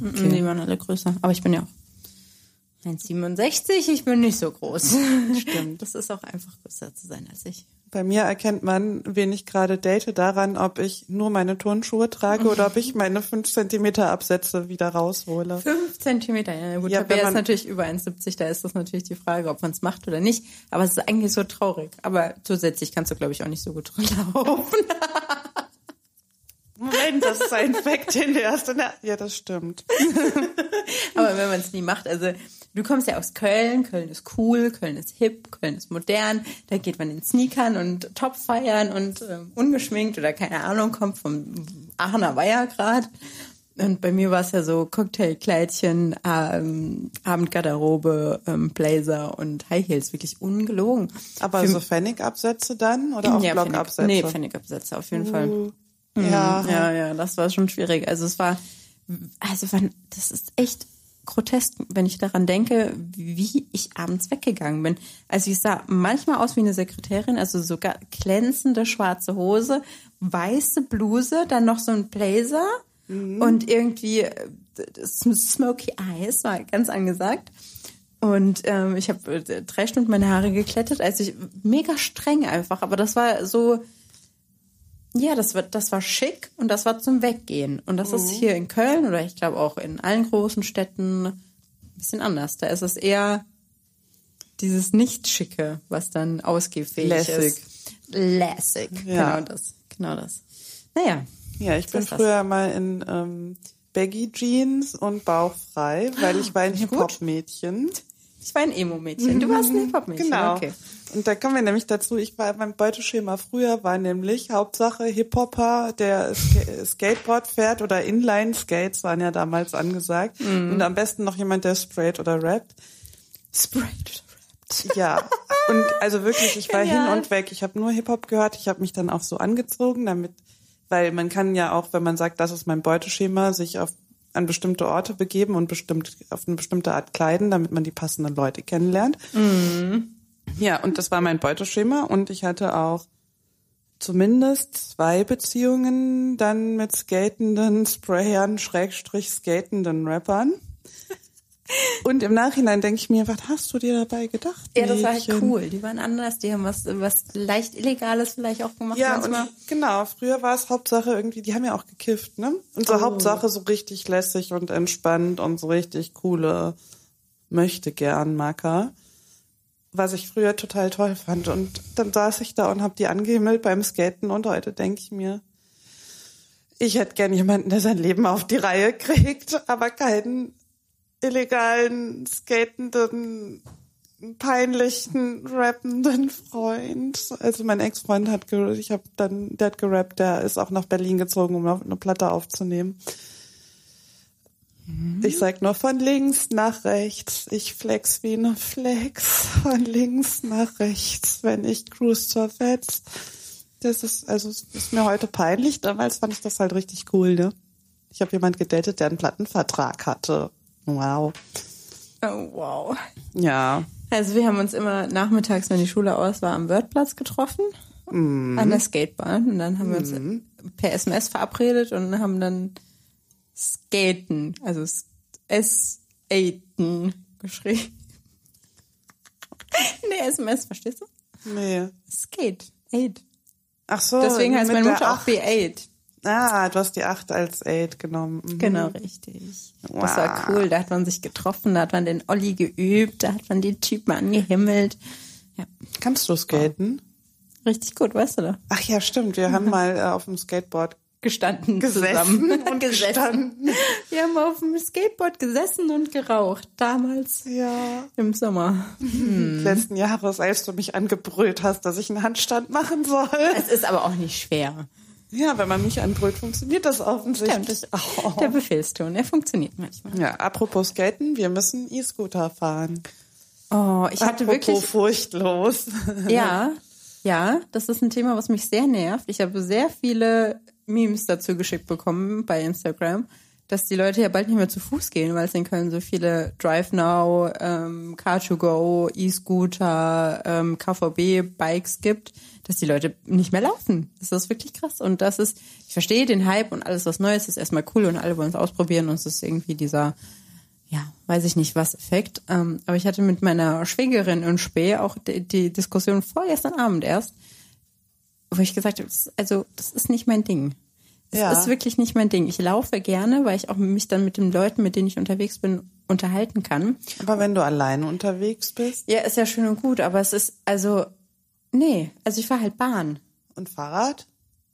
Okay. Die waren alle größer. Aber ich bin ja auch 1,67. Ich bin nicht so groß.
Stimmt. *laughs*
Das ist auch einfach größer zu sein als ich.
Bei mir erkennt man, wen ich gerade date, daran, ob ich nur meine Turnschuhe trage oder ob ich *laughs* meine fünf Zentimeter Absätze wieder raushole.
Fünf Zentimeter. Ja, gut,
Ja,
Tabea ist natürlich über 1,70. Da ist das natürlich die Frage, ob man es macht oder nicht. Aber es ist eigentlich so traurig. Aber zusätzlich kannst du, glaube ich, auch nicht so gut *laughs* laufen.
Moment, das ist ein Fact, den erst in der... Ja, das stimmt. *laughs*
Aber wenn man es nie macht, also du kommst ja aus Köln, Köln ist cool, Köln ist hip, Köln ist modern, da geht man in Sneakern und Top feiern und ähm, ungeschminkt oder keine Ahnung, kommt vom Aachener Weiher grad. und bei mir war es ja so Cocktailkleidchen, ähm, Abendgarderobe, ähm, Blazer und High Heels, wirklich ungelogen.
Aber so Pfennigabsätze dann oder auch
ja,
Blockabsätze?
Nee, Pfennigabsätze auf jeden Fall.
Ja.
Ja, ja, das war schon schwierig. Also es war, also war, das ist echt grotesk, wenn ich daran denke, wie ich abends weggegangen bin. Also ich sah manchmal aus wie eine Sekretärin, also sogar glänzende schwarze Hose, weiße Bluse, dann noch so ein Blazer und irgendwie äh, Smoky Eyes war ganz angesagt. Und ähm, ich habe äh, drei Stunden meine Haare geklettet, also ich mega streng einfach, aber das war so, ja, das war, das war schick und das war zum Weggehen. Und das ist hier in Köln oder ich glaube auch in allen großen Städten ein bisschen anders. Da ist es eher dieses Nicht-Schicke, was dann ausgehfähig
Lässig.
ist. Lässig.
Ja.
Genau das. Genau das. Naja.
Ja, ich bin
ist das.
früher mal in ähm, Baggy Jeans und bauchfrei, weil ich war ein. Hip-Hop-Mädchen.
Ich war ein Emo-Mädchen. Du warst ein Hip-Hop-Mädchen.
Genau.
Okay.
Und da kommen wir nämlich dazu, ich war mein Beuteschema früher war nämlich Hauptsache Hip-Hopper, der Ska Skateboard fährt oder Inline-Skates waren ja damals angesagt.
Mhm.
Und am besten noch jemand, der sprayt oder rappt.
Sprayed.
Ja, und also wirklich, ich war
Genial.
hin und weg. Ich habe nur Hip-Hop gehört. Ich habe mich dann auch so angezogen, damit, weil man kann ja auch, wenn man sagt, das ist mein Beuteschema, sich auf an bestimmte Orte begeben und bestimmt auf eine bestimmte Art kleiden, damit man die passenden Leute kennenlernt. Ja, und das war mein Beuteschema und ich hatte auch zumindest zwei Beziehungen dann mit skatenden Sprayern, Schrägstrich skatenden Rappern. *laughs* Und im Nachhinein denke ich mir, was hast du dir dabei gedacht?
Ja, das war halt cool. Die waren anders, die haben was, was leicht Illegales vielleicht auch gemacht
Ja, und genau, früher war es Hauptsache irgendwie, die haben ja auch gekifft, ne? Und so
Oh.
Hauptsache so richtig lässig und entspannt und so richtig coole möchte gern Macker. Was ich früher total toll fand. Und dann saß ich da und hab die angehimmelt beim Skaten und heute denke ich mir, ich hätte gern jemanden, der sein Leben auf die Reihe kriegt, aber keinen illegalen, skatenden, peinlichen, rappenden Freund. Also mein Ex-Freund hat, ich habe dann, der hat gerappt, der ist auch nach Berlin gezogen, um eine Platte aufzunehmen. Ich sag nur von links nach rechts. Ich flex wie ne Flex. Von links nach rechts, wenn ich cruise zur Fetz. Das ist, also, ist mir heute peinlich. Damals fand ich das halt richtig cool, ne? Ich habe jemand gedatet, der einen Plattenvertrag hatte. Wow.
Oh, wow.
Ja.
Also wir haben uns immer nachmittags, wenn die Schule aus war, am Wörthplatz getroffen.
Mhm.
An der Skatebahn. Und dann haben wir uns per SMS verabredet und haben dann Skaten, also S-Aten geschrieben. *laughs* nee, SMS, verstehst du?
Nee.
Skate. Aid.
Ach so.
Deswegen heißt meine Mutter auch
Acht.
B8.
Ah, du hast die 8 als 8 genommen. Mhm.
Genau, richtig. Das
Wow.
war cool. Da hat man sich getroffen, da hat man den Olli geübt, da hat man die Typen angehimmelt. Ja,
Kannst du skaten?
richtig gut, weißt du da?
Ach ja, stimmt. Wir haben *laughs* mal äh, auf dem Skateboard
Gestanden
gesessen
zusammen.
und *laughs* gestanden.
Wir haben auf dem Skateboard gesessen und geraucht. Damals
Ja.
im Sommer.
Letzten Jahres, als du mich angebrüllt hast, dass ich einen Handstand machen soll.
Es ist aber auch nicht schwer.
Ja, wenn man mich anbrüllt, funktioniert das
Stimmt,
offensichtlich.
das,
Oh.
der Befehlston, der funktioniert manchmal.
Ja, apropos Skaten, wir müssen E-Scooter fahren.
Oh, ich hatte
apropos
wirklich,
furchtlos.
ja, ja, das ist ein Thema, was mich sehr nervt. Ich habe sehr viele Memes dazu geschickt bekommen bei Instagram, dass die Leute ja bald nicht mehr zu Fuß gehen, weil es in Köln so viele Drive Now, ähm, Car2Go, E-Scooter, ähm, KVB-Bikes gibt, dass die Leute nicht mehr laufen. Das ist wirklich krass. Und das ist, ich verstehe den Hype und alles, was Neues ist erstmal cool und alle wollen es ausprobieren und es ist irgendwie dieser, ja, weiß ich nicht was Effekt. Ähm, aber ich hatte mit meiner Schwägerin in Spee auch die, die Diskussion vorgestern Abend erst, wo ich gesagt habe, das also das ist nicht mein Ding. Das
Ja.
ist wirklich nicht mein Ding. Ich laufe gerne, weil ich auch mich dann mit den Leuten, mit denen ich unterwegs bin, unterhalten kann.
Aber wenn du alleine unterwegs bist
Ja, ist ja schön und gut, aber es ist, also, nee, also ich fahre halt Bahn.
und Fahrrad,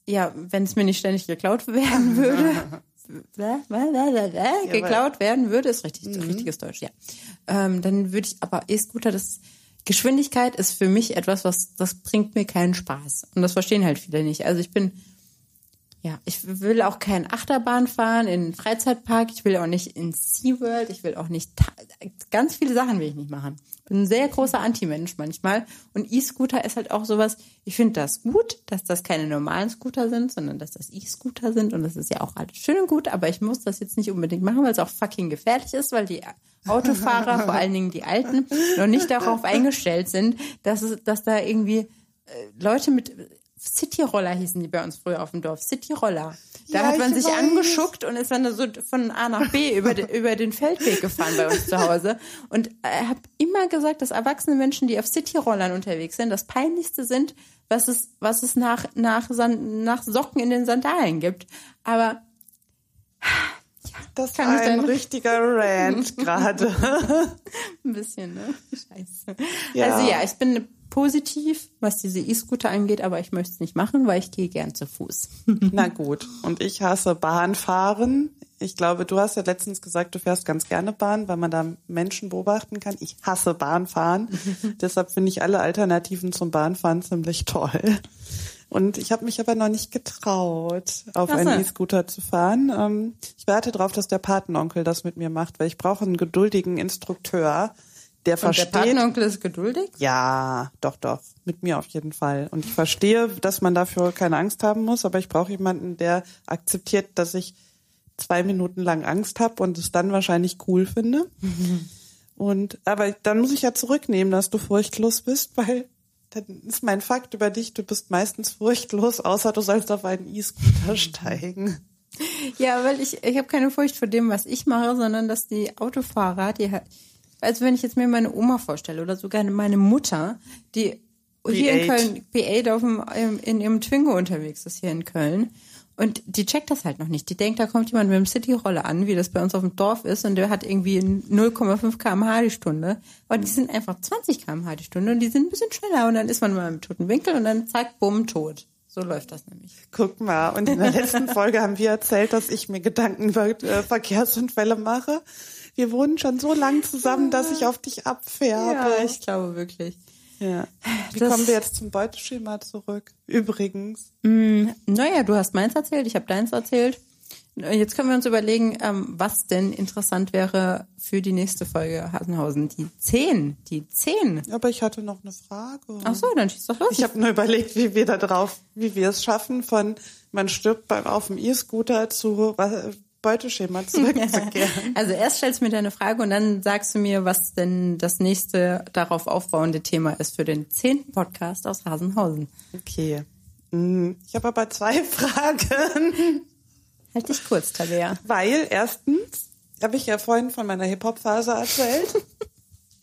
Ja, wenn es mir nicht ständig geklaut werden *laughs* würde. Bläh, bläh, bläh, geklaut werden würde, ist richtig, richtiges Deutsch, ja. Ähm, dann würde ich, aber E-Scooter, das Geschwindigkeit ist für mich etwas, was das bringt mir keinen Spaß. Und das verstehen halt viele nicht. Also ich bin, Ja, ich will auch kein Achterbahn fahren in einen Freizeitpark. Ich will auch nicht in SeaWorld. Ich will auch nicht, ganz viele Sachen will ich nicht machen. Bin ein sehr großer Anti-Mensch manchmal. Und E-Scooter ist halt auch sowas, ich finde das gut, dass das keine normalen Scooter sind, sondern dass das E-Scooter sind. Und das ist ja auch alles schön und gut, aber ich muss das jetzt nicht unbedingt machen, weil es auch fucking gefährlich ist, weil die Autofahrer, *laughs* vor allen Dingen die Alten, noch nicht darauf eingestellt sind, dass es, dass da irgendwie äh, Leute mit Cityroller hießen die bei uns früher auf dem Dorf. Cityroller. Da
Ja,
hat man
ich
sich
weiß.
angeschuckt und ist dann so von A nach B über, den- über den Feldweg gefahren bei uns zu Hause. Und ich habe immer gesagt, dass erwachsene Menschen, die auf Cityrollern unterwegs sind, das peinlichste sind, was es, was es nach, nach, nach Socken in den Sandalen gibt. Aber
Das
Kann
war ein richtiger Rant *laughs* gerade.
ein bisschen, ne? Scheiße.
Ja.
Also ja, ich bin positiv, was diese E-Scooter angeht, aber ich möchte es nicht machen, weil ich gehe gern zu Fuß. *laughs*
Na gut. Und ich hasse Bahnfahren. Ich glaube, du hast ja letztens gesagt, du fährst ganz gerne Bahn, weil man da Menschen beobachten kann. Ich hasse Bahnfahren. *laughs* Deshalb finde ich alle Alternativen zum Bahnfahren ziemlich toll. Und ich habe mich aber noch nicht getraut, auf
so.
einen E-Scooter zu fahren. Ähm, ich warte darauf, dass der Patenonkel das mit mir macht, weil ich brauche einen geduldigen Instrukteur, der
Und der
versteht.
Patenonkel ist geduldig?
Ja, doch, doch. Mit mir auf jeden Fall. Und ich verstehe, dass man dafür keine Angst haben muss, aber ich brauche jemanden, der akzeptiert, dass ich zwei Minuten lang Angst habe und es dann wahrscheinlich cool finde. *laughs* Und aber dann muss ich ja zurücknehmen, dass du furchtlos bist, weil dann ist mein Fakt über dich, du bist meistens furchtlos, außer du sollst auf einen E-Scooter *laughs* steigen.
Ja, weil ich, ich habe keine Furcht vor dem, was ich mache, sondern dass die Autofahrer, die also wenn ich jetzt mir meine Oma vorstelle oder sogar meine Mutter, die hier in
B8.
Köln, B8 auf dem, in ihrem Twingo unterwegs ist hier in Köln. Und die checkt das halt noch nicht. Die denkt, da kommt jemand mit dem Cityroller an, wie das bei uns auf dem Dorf ist, und der hat irgendwie 0,5 kmh die Stunde. Aber die sind einfach 20 kmh die Stunde und die sind ein bisschen schneller. Und dann ist man mal im toten Winkel und dann zack, bumm, tot. So läuft das nämlich.
Guck mal, und in der letzten Folge haben wir erzählt, dass ich mir Gedanken über äh, Verkehrsunfälle mache. Wir wohnen schon so lang zusammen, dass ich auf dich abfärbe.
ich glaube wirklich.
Ja. Wie
Das-
kommen wir jetzt zum Beuteschema zurück? Übrigens.
Naja, du hast meins erzählt, ich habe deins erzählt. Jetzt können wir uns überlegen, ähm, was denn interessant wäre für die nächste Folge Hasenhausen. Die 10. Die 10.
Aber ich hatte noch eine Frage.
Ach so, dann schieß doch los.
Ich habe nur überlegt, wie wir da drauf, wie wir es schaffen, von man stirbt beim auf dem E-Scooter zu äh, Beuteschema zurückzukehren. *laughs*
also erst stellst du mir deine Frage und dann sagst du mir, was denn das nächste darauf aufbauende Thema ist für den 10. Podcast aus Hasenhausen.
Okay. Hm, Ich habe aber zwei *laughs* Fragen.
Halt dich kurz, Tabea.
Weil erstens habe ich ja vorhin von meiner Hip-Hop-Phase erzählt.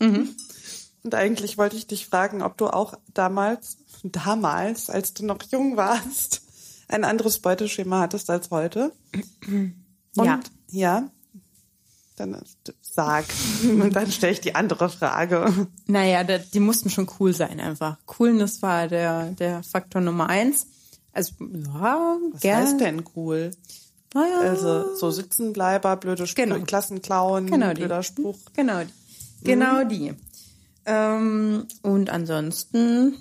*laughs* Und eigentlich wollte ich dich fragen, ob du auch damals, damals, als du noch jung warst, ein anderes Beuteschema hattest als heute. *clears throat* Und
Ja.
ja. Dann sag. *laughs* Und dann stelle ich die andere Frage.
Naja, die mussten schon cool sein einfach. Coolness war der, der Faktor Nummer eins. Also, ja,
Was
gerne.
heißt denn cool?
Naja,
Also so Sitzenbleiber, blöde Spruch,
Genau.
Klassenclown,
Genau die.
blöder Spruch.
Genau die. Genau die. Ähm, und ansonsten,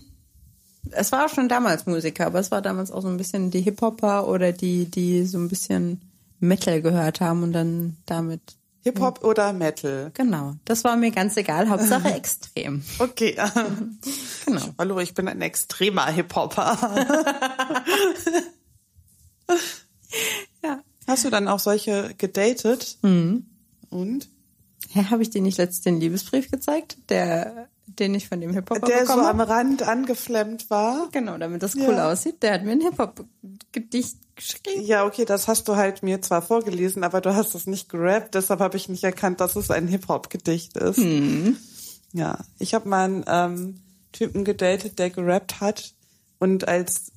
es war auch schon damals Musiker, aber es war damals auch so ein bisschen die Hip-Hopper oder die, die so ein bisschen Metal gehört haben und dann damit.
Hip-Hop oder Metal?
Genau. Das war mir ganz egal. Hauptsache *laughs* extrem.
Okay. *laughs*
Genau.
Hallo, ich bin ein extremer Hip-Hopper. *laughs*
Ja.
Hast du dann auch solche gedatet?
Mhm.
Und?
Hä, habe ich dir nicht letztens den Liebesbrief gezeigt? Der, den ich von dem Hip-Hopper
Der so
bekommen
am? Rand angeflemmt war?
Genau, damit das cool
Ja.
aussieht. Der hat mir ein Hip-Hop-Gedicht geschrieben.
Ja, okay, das hast du halt mir zwar vorgelesen, aber du hast es nicht gerappt, deshalb habe ich nicht erkannt, dass es ein Hip-Hop-Gedicht ist.
Mhm.
Ja, ich habe mal einen ähm, Typen gedatet, der gerappt hat und als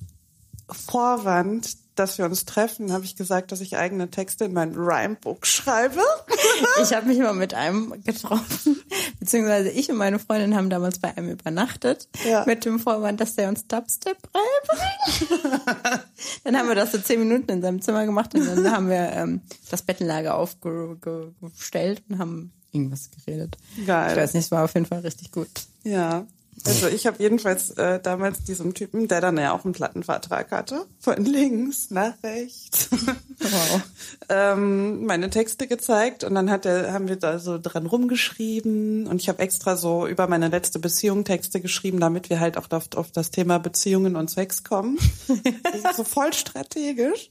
Vorwand, dass wir uns treffen, habe ich gesagt, dass ich eigene Texte in mein Rhymebook schreibe. *laughs*
Ich habe mich mal mit einem getroffen, beziehungsweise ich und meine Freundin haben damals bei einem übernachtet,
Ja.
mit dem Vorwand, dass der uns Dubstep beibringt. *laughs* dann haben wir das so zehn Minuten in seinem Zimmer gemacht und dann haben wir ähm, das Bettenlager aufgestellt und haben irgendwas geredet.
Geil.
Ich weiß nicht, es war auf jeden Fall richtig gut.
Ja. Also ich habe jedenfalls äh, damals diesem Typen, der dann ja auch einen Plattenvertrag hatte, von links nach rechts, wow. *laughs* ähm, meine Texte gezeigt und dann hat er, haben wir da so dran rumgeschrieben und ich habe extra so über meine letzte Beziehung Texte geschrieben, damit wir halt auch auf, auf das Thema Beziehungen und Sex kommen. *laughs* so voll strategisch.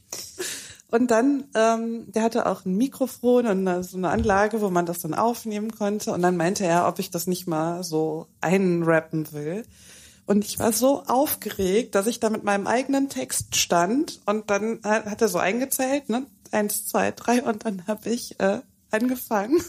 Und dann, ähm, der hatte auch ein Mikrofon und so eine Anlage, wo man das dann aufnehmen konnte. Und dann meinte er, ob ich das nicht mal so einrappen will. Und ich war so aufgeregt, dass ich da mit meinem eigenen Text stand und dann hat er so eingezählt, ne? Eins, zwei, drei und dann habe ich äh, angefangen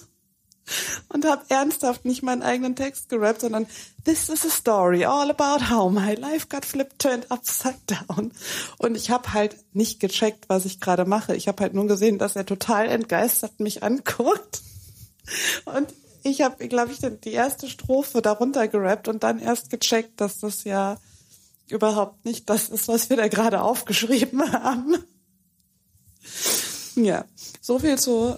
und habe ernsthaft nicht meinen eigenen Text gerappt, sondern This is a story all about how my life got flipped turned upside down. Und ich habe halt nicht gecheckt, was ich gerade mache. Ich habe halt nur gesehen, dass er total entgeistert mich anguckt. Und ich habe, glaube ich, die erste Strophe darunter gerappt und dann erst gecheckt, dass das ja überhaupt nicht das ist, was wir da gerade aufgeschrieben haben. Ja, so viel zu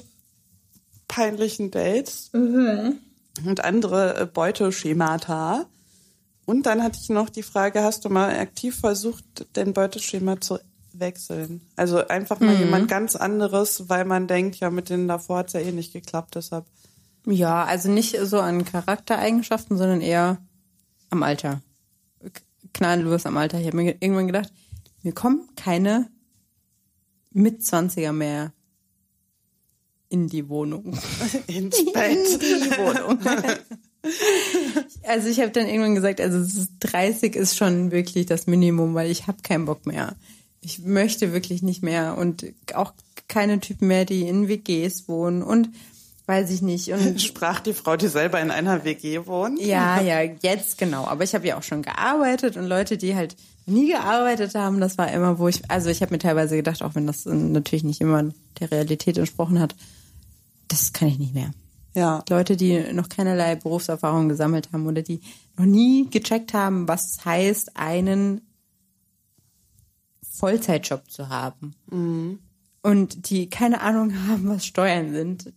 peinlichen Dates mhm. und andere äh, Beuteschemata. Und dann hatte ich noch die Frage, hast du mal aktiv versucht, den Beuteschema zu wechseln? Also einfach mal mhm. jemand ganz anderes, weil man denkt, ja, mit denen davor hat es ja eh nicht geklappt, deshalb.
Ja, also nicht so an Charaktereigenschaften, sondern eher am Alter. Knalllos am Alter. Ich habe mir irgendwann gedacht, mir kommen keine Mitzwanziger mehr in die Wohnung. *laughs*
Ins Bett. In die Wohnung.
also ich habe dann irgendwann gesagt, also 30 ist schon wirklich das Minimum, weil ich habe keinen Bock mehr. Ich möchte wirklich nicht mehr und auch keine Typen mehr, die in WGs wohnen und weiß ich nicht. Und *laughs*
Sprach die Frau, die selber in einer WG wohnt?
Ja, ja, jetzt genau. Aber ich habe ja auch schon gearbeitet und Leute, die halt nie gearbeitet haben, das war immer, wo ich, also ich habe mir teilweise gedacht, auch wenn das natürlich nicht immer der Realität entsprochen hat, das kann ich nicht mehr.
Ja.
Leute, die noch keinerlei Berufserfahrung gesammelt haben oder die noch nie gecheckt haben, was es heißt, einen Vollzeitjob zu haben. Mhm. Und die keine Ahnung haben, was Steuern sind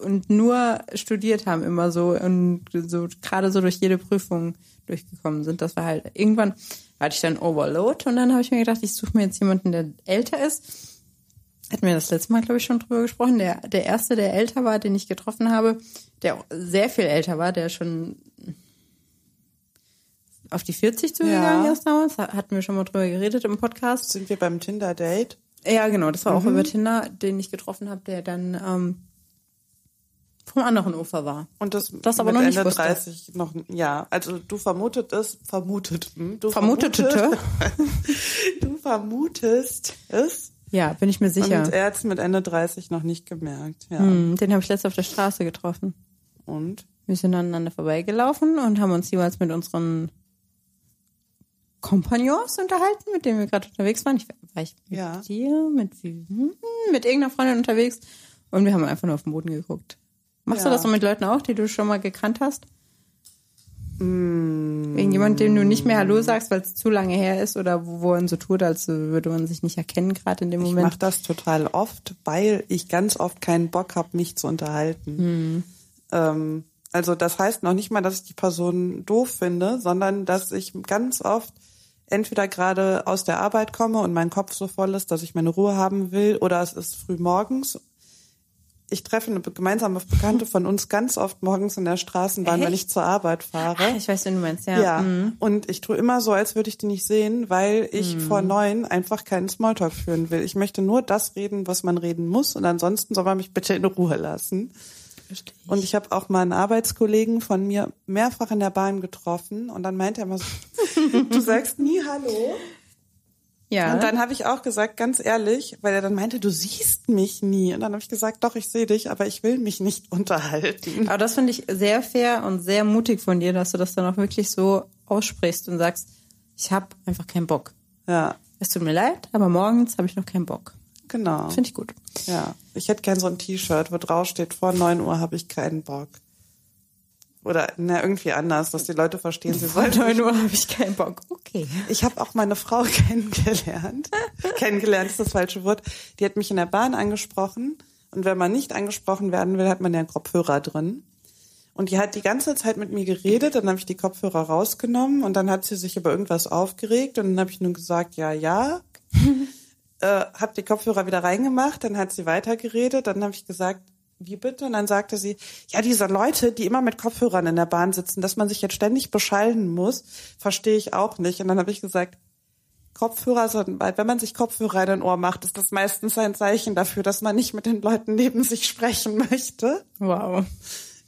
und nur studiert haben immer so und so gerade so durch jede Prüfung durchgekommen sind. Das war halt irgendwann hatte ich dann Overload und dann habe ich mir gedacht, ich suche mir jetzt jemanden, der älter ist hatten wir das letzte Mal, glaube ich, schon drüber gesprochen. Der, der erste, der älter war, den ich getroffen habe, der auch sehr viel älter war, der schon auf die 40 zugegangen ja. ist damals, hatten wir schon mal drüber geredet im Podcast.
Sind wir beim Tinder-Date?
Ja, genau, das war mhm. auch über Tinder, den ich getroffen habe, der dann ähm, vom anderen Ufer war.
Und das, das aber noch Ende nicht 30 noch, ja, also du vermutet es, vermutet, hm? du
vermutete, *laughs*
du vermutest es,
ja, bin ich mir sicher.
Und hat es mit Ende 30 noch nicht gemerkt. Ja.
Hm, den habe ich letztens auf der Straße getroffen.
Und?
Wir sind aneinander vorbeigelaufen und haben uns jeweils mit unseren Kompagnons unterhalten, mit denen wir gerade unterwegs waren. Ich war ich mit ja. dir, mit, mit irgendeiner Freundin unterwegs und wir haben einfach nur auf den Boden geguckt. Machst ja. du das so mit Leuten auch, die du schon mal gekannt hast? Wegen jemand, dem du nicht mehr Hallo sagst, weil es zu lange her ist oder wo, wo man so tut, als würde man sich nicht erkennen, gerade in dem Moment.
Ich mache das total oft, weil ich ganz oft keinen Bock habe, mich zu unterhalten.
Mm.
Ähm, also das heißt noch nicht mal, dass ich die Person doof finde, sondern dass ich ganz oft entweder gerade aus der Arbeit komme und mein Kopf so voll ist, dass ich meine Ruhe haben will, oder es ist früh morgens ich treffe eine gemeinsame Bekannte von uns ganz oft morgens in der Straßenbahn, Echt? wenn ich zur Arbeit fahre.
Ach, ich weiß, wen du meinst, ja.
Ja. Mhm. Und ich tue immer so, als würde ich die nicht sehen, weil ich mhm. vor neun einfach keinen Smalltalk führen will. Ich möchte nur das reden, was man reden muss, und ansonsten soll man mich bitte in Ruhe lassen. Verstehe ich. Und ich habe auch mal einen Arbeitskollegen von mir mehrfach in der Bahn getroffen und dann meinte er immer so, *laughs* du sagst nie Hallo.
Ja.
Und dann habe ich auch gesagt, ganz ehrlich, weil er dann meinte, du siehst mich nie. Und dann habe ich gesagt, doch, ich sehe dich, aber ich will mich nicht *laughs* unterhalten.
Aber das finde ich sehr fair und sehr mutig von dir, dass du das dann auch wirklich so aussprichst und sagst, ich habe einfach keinen Bock.
Ja.
Es tut mir leid, aber morgens habe ich noch keinen Bock.
Genau.
Finde ich gut.
Ja. Ich hätte gern so ein T-Shirt, wo drauf steht, vor neun Uhr habe ich keinen Bock. Oder na, irgendwie anders, dass die Leute verstehen, sie sollen.
9 Uhr habe ich keinen Bock. Okay.
Ich habe auch meine Frau *laughs* kennengelernt. kennengelernt ist das falsche Wort. Die hat mich in der Bahn angesprochen. Und wenn man nicht angesprochen werden will, hat man ja einen Kopfhörer drin. Und die hat die ganze Zeit mit mir geredet, dann habe ich die Kopfhörer rausgenommen und dann hat sie sich über irgendwas aufgeregt und dann habe ich nur gesagt, ja, ja. *laughs* äh, habe die Kopfhörer wieder reingemacht, dann hat sie weitergeredet, dann habe ich gesagt, wie bitte? Und dann sagte sie, ja, diese Leute, die immer mit Kopfhörern in der Bahn sitzen, dass man sich jetzt ständig beschallen muss, verstehe ich auch nicht. Und dann habe ich gesagt, Kopfhörer, sind, wenn man sich Kopfhörer in den Ohr macht, ist das meistens ein Zeichen dafür, dass man nicht mit den Leuten neben sich sprechen möchte.
Wow.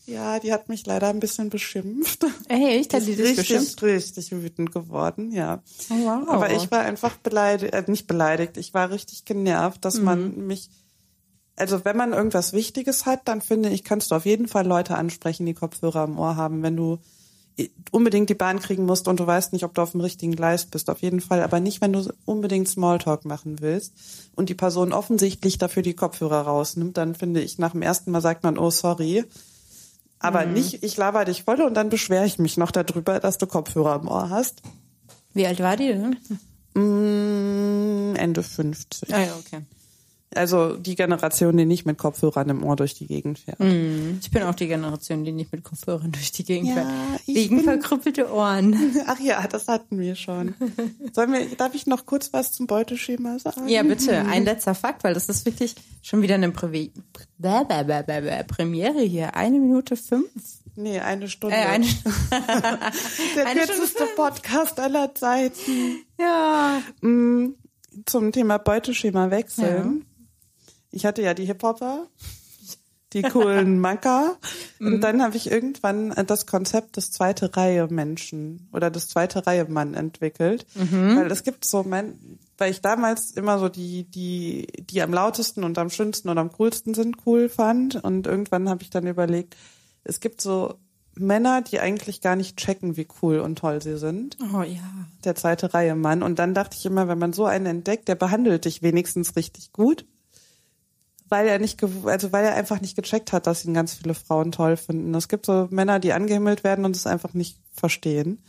Ja, die hat mich leider ein bisschen beschimpft.
Echt? Hat die dich
richtig,
beschimpft?
richtig wütend geworden, ja.
Oh, wow.
Aber ich war einfach beleidigt, äh, nicht beleidigt, ich war richtig genervt, dass man
Mhm.
mich, also wenn man irgendwas Wichtiges hat, dann finde ich, kannst du auf jeden Fall Leute ansprechen, die Kopfhörer im Ohr haben, wenn du unbedingt die Bahn kriegen musst und du weißt nicht, ob du auf dem richtigen Gleis bist, auf jeden Fall, aber nicht, wenn du unbedingt Smalltalk machen willst und die Person offensichtlich dafür die Kopfhörer rausnimmt, dann finde ich, nach dem ersten Mal sagt man, oh sorry, aber
Mhm.
nicht, ich laber dich voll und dann beschwere ich mich noch darüber, dass du Kopfhörer im Ohr hast.
Wie alt war die denn?
Mm, Ende 50.
Ah ja, okay.
Also die Generation, die nicht mit Kopfhörern im Ohr durch die Gegend fährt.
Ich bin auch die Generation, die nicht mit Kopfhörern durch die Gegend
Ja,
fährt. Wegen
bin-
verkrüppelte Ohren. *laughs*
Ach ja, das hatten wir schon. Sollen wir, darf ich noch kurz was zum Beuteschema sagen?
Ja, bitte, ein letzter Fakt, weil das ist wirklich schon wieder eine bäh, Premiere hier. Eine Minute fünf.
Nee, eine Stunde.
Äh, eine, *laughs*
Der
eine
kürzeste Podcast aller Zeiten.
ja.
Mm, Zum Thema Beuteschema wechseln. Ich hatte ja die Hip-Hopper, die coolen *laughs* Macker. Und dann habe ich irgendwann das Konzept des zweite Reihe Menschen oder des zweite Reihe Mann entwickelt. Weil es gibt so, mein, weil ich damals immer so die, die, die am lautesten und am schönsten und am coolsten sind, cool fand. Und irgendwann habe ich dann überlegt, es gibt so Männer, die eigentlich gar nicht checken, wie cool und toll sie sind
Oh ja.
der zweite Reihe Mann. Und dann dachte ich immer, wenn man so einen entdeckt, der behandelt dich wenigstens richtig gut, weil er nicht, also weil er einfach nicht gecheckt hat, dass ihn ganz viele Frauen toll finden. Es gibt so Männer, die angehimmelt werden und es einfach nicht verstehen.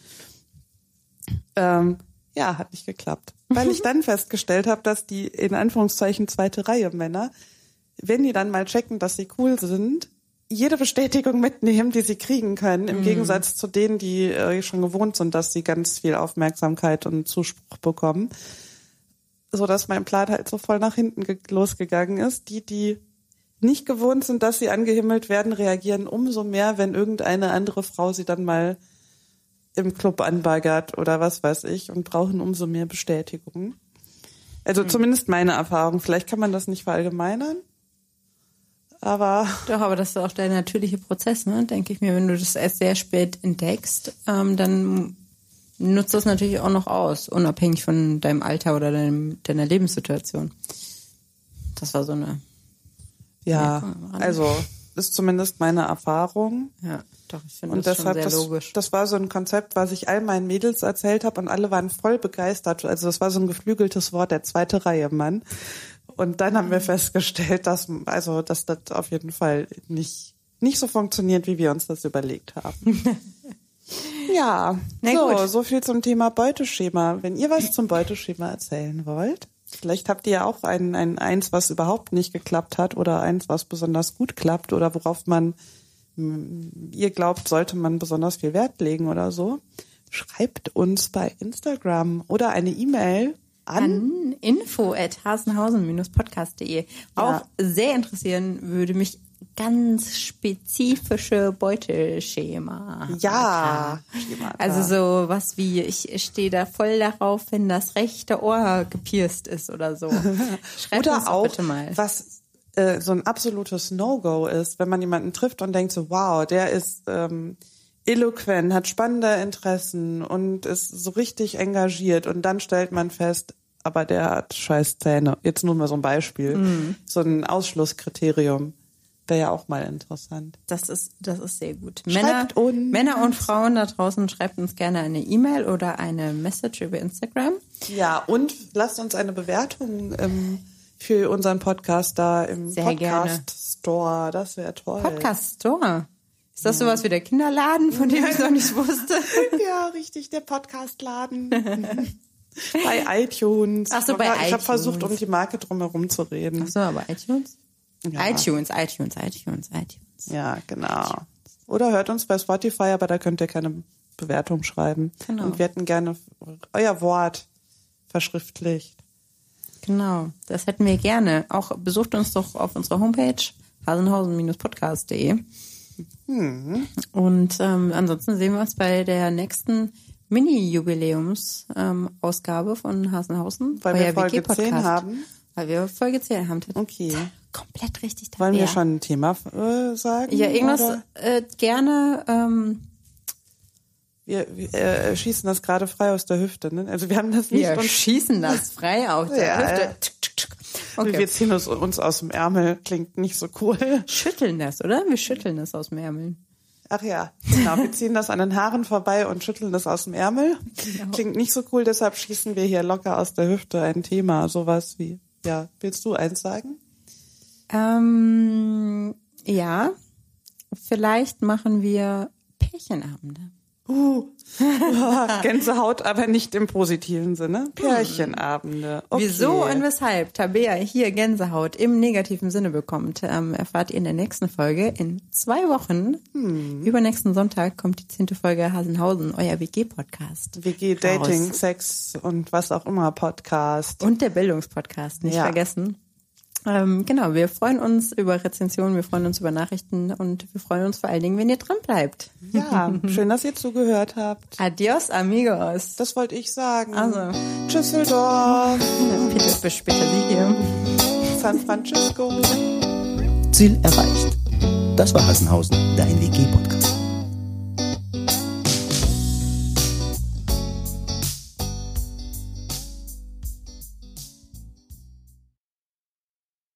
Ähm, ja, hat nicht geklappt. Weil ich *laughs* dann festgestellt habe, dass die in Anführungszeichen zweite Reihe Männer, wenn die dann mal checken, dass sie cool sind, jede Bestätigung mitnehmen, die sie kriegen können, im Gegensatz zu denen, die äh, schon gewohnt sind, dass sie ganz viel Aufmerksamkeit und Zuspruch bekommen. So dass mein Plan halt so voll nach hinten ge- losgegangen ist. Die, die nicht gewohnt sind, dass sie angehimmelt werden, reagieren umso mehr, wenn irgendeine andere Frau sie dann mal im Club anbaggert oder was weiß ich und brauchen umso mehr Bestätigung. Also zumindest meine Erfahrung. Vielleicht kann man das nicht verallgemeinern. Aber
Doch, aber das ist auch der natürliche Prozess, ne? Denke ich mir, wenn du das erst sehr spät entdeckst, ähm, dann nutzt das natürlich auch noch aus, unabhängig von deinem Alter oder deinem, deiner Lebenssituation. Das war so eine,
ja, also ist zumindest meine Erfahrung.
ja, doch, ich finde das schon sehr
das,
logisch.
das war so ein Konzept, was ich all meinen Mädels erzählt habe und alle waren voll begeistert. Also das war so ein geflügeltes Wort, der zweite Reihe Mann. Und dann haben wir festgestellt, dass, also, dass das auf jeden Fall nicht, nicht so funktioniert, wie wir uns das überlegt haben. *laughs* ja,
Na
so,
gut.
so viel zum Thema Beuteschema. Wenn ihr was zum Beuteschema erzählen wollt, vielleicht habt ihr ja auch ein, ein eins, was überhaupt nicht geklappt hat oder eins, was besonders gut klappt oder worauf man ihr glaubt, sollte man besonders viel Wert legen oder so, schreibt uns bei Instagram oder eine E-Mail an.
An info at hasenhausen-podcast.de. Auch sehr interessieren würde mich ganz spezifische Beuteschema.
Ja, Schemata.
Also so was wie, ich stehe da voll darauf, wenn das rechte Ohr gepierst ist oder so. *laughs* Schreibt uns
oder
doch
auch,
bitte mal.
was äh, so ein absolutes No-Go ist, wenn man jemanden trifft und denkt so, wow, der ist ähm, eloquent, hat spannende Interessen und ist so richtig engagiert und dann stellt man fest, aber der hat scheiß Zähne. Jetzt nur mal so ein Beispiel.
Mhm.
So ein Ausschlusskriterium. Wäre ja auch mal interessant.
Das ist, das ist sehr gut.
Schreibt
Männer,
uns.
Männer und Frauen da draußen, schreibt uns gerne eine E-Mail oder eine Message über Instagram.
Ja, und lasst uns eine Bewertung ähm, für unseren Podcast da im
Sehr
Podcast
gerne.
Store. Das wäre toll.
Podcast Store. Ist das sowas wie der Kinderladen, von dem ich noch nicht wusste? *laughs*
Ja, richtig, der Podcastladen. *laughs* bei iTunes.
Ach so, bei
Ich habe
iTunes.
versucht, um die Marke drumherum zu reden.
Ach so, aber iTunes?
Ja.
iTunes, iTunes, iTunes, iTunes.
Ja, genau. Oder hört uns bei Spotify, aber da könnt ihr keine Bewertung schreiben.
Genau.
Und wir hätten gerne euer Wort verschriftlicht.
Genau, das hätten wir gerne. Auch besucht uns doch auf unserer Homepage hasenhausen-podcast.de. Und ähm, ansonsten sehen wir uns bei der nächsten Mini-Jubiläums-Ausgabe von Hasenhausen.
Weil wir Folge
WG-Podcast.
10 haben.
Weil wir Folge 10 haben.
Okay.
Komplett richtig. da
Wollen wir schon ein Thema äh, sagen?
Ja, irgendwas äh, gerne. Ähm,
Wir, wir äh, schießen das gerade frei aus der Hüfte. Ne? Also wir haben das nicht
wir schießen das *laughs* frei auf der
Ja,
Hüfte.
ja.
Tsk.
Wir
Okay.
ziehen es uns aus dem Ärmel, klingt nicht so cool.
Schütteln das, oder? Wir schütteln das aus dem Ärmel.
Ach ja, genau. Wir ziehen das an den Haaren vorbei und schütteln das aus dem Ärmel.
Genau.
Klingt nicht so cool, deshalb schießen wir hier locker aus der Hüfte ein Thema. Sowas wie, ja, willst du eins sagen?
Ähm, ja, vielleicht machen wir Pärchenabende.
Uh, *laughs* Gänsehaut, aber nicht im positiven Sinne. Pärchenabende. Okay.
Wieso und weshalb Tabea hier Gänsehaut im negativen Sinne bekommt, ähm, erfahrt ihr in der nächsten Folge. In zwei Wochen, übernächsten Sonntag, kommt die zehnte Folge Hasenhausen, euer WG-Podcast.
WG, Dating, Sex und was auch immer Podcast.
Und der Bildungspodcast, nicht
Ja.
vergessen. Ähm, genau, wir freuen uns über Rezensionen, wir freuen uns über Nachrichten und wir freuen uns vor allen Dingen, wenn ihr dran bleibt.
Ja, schön, dass ihr zugehört habt.
Adios, amigos.
Das wollte ich sagen.
Also.
Düsseldorf,
Bitte bis später Sie hier.
San Francisco.
Ziel erreicht. Das war Hassenhausen, dein WG-Podcast.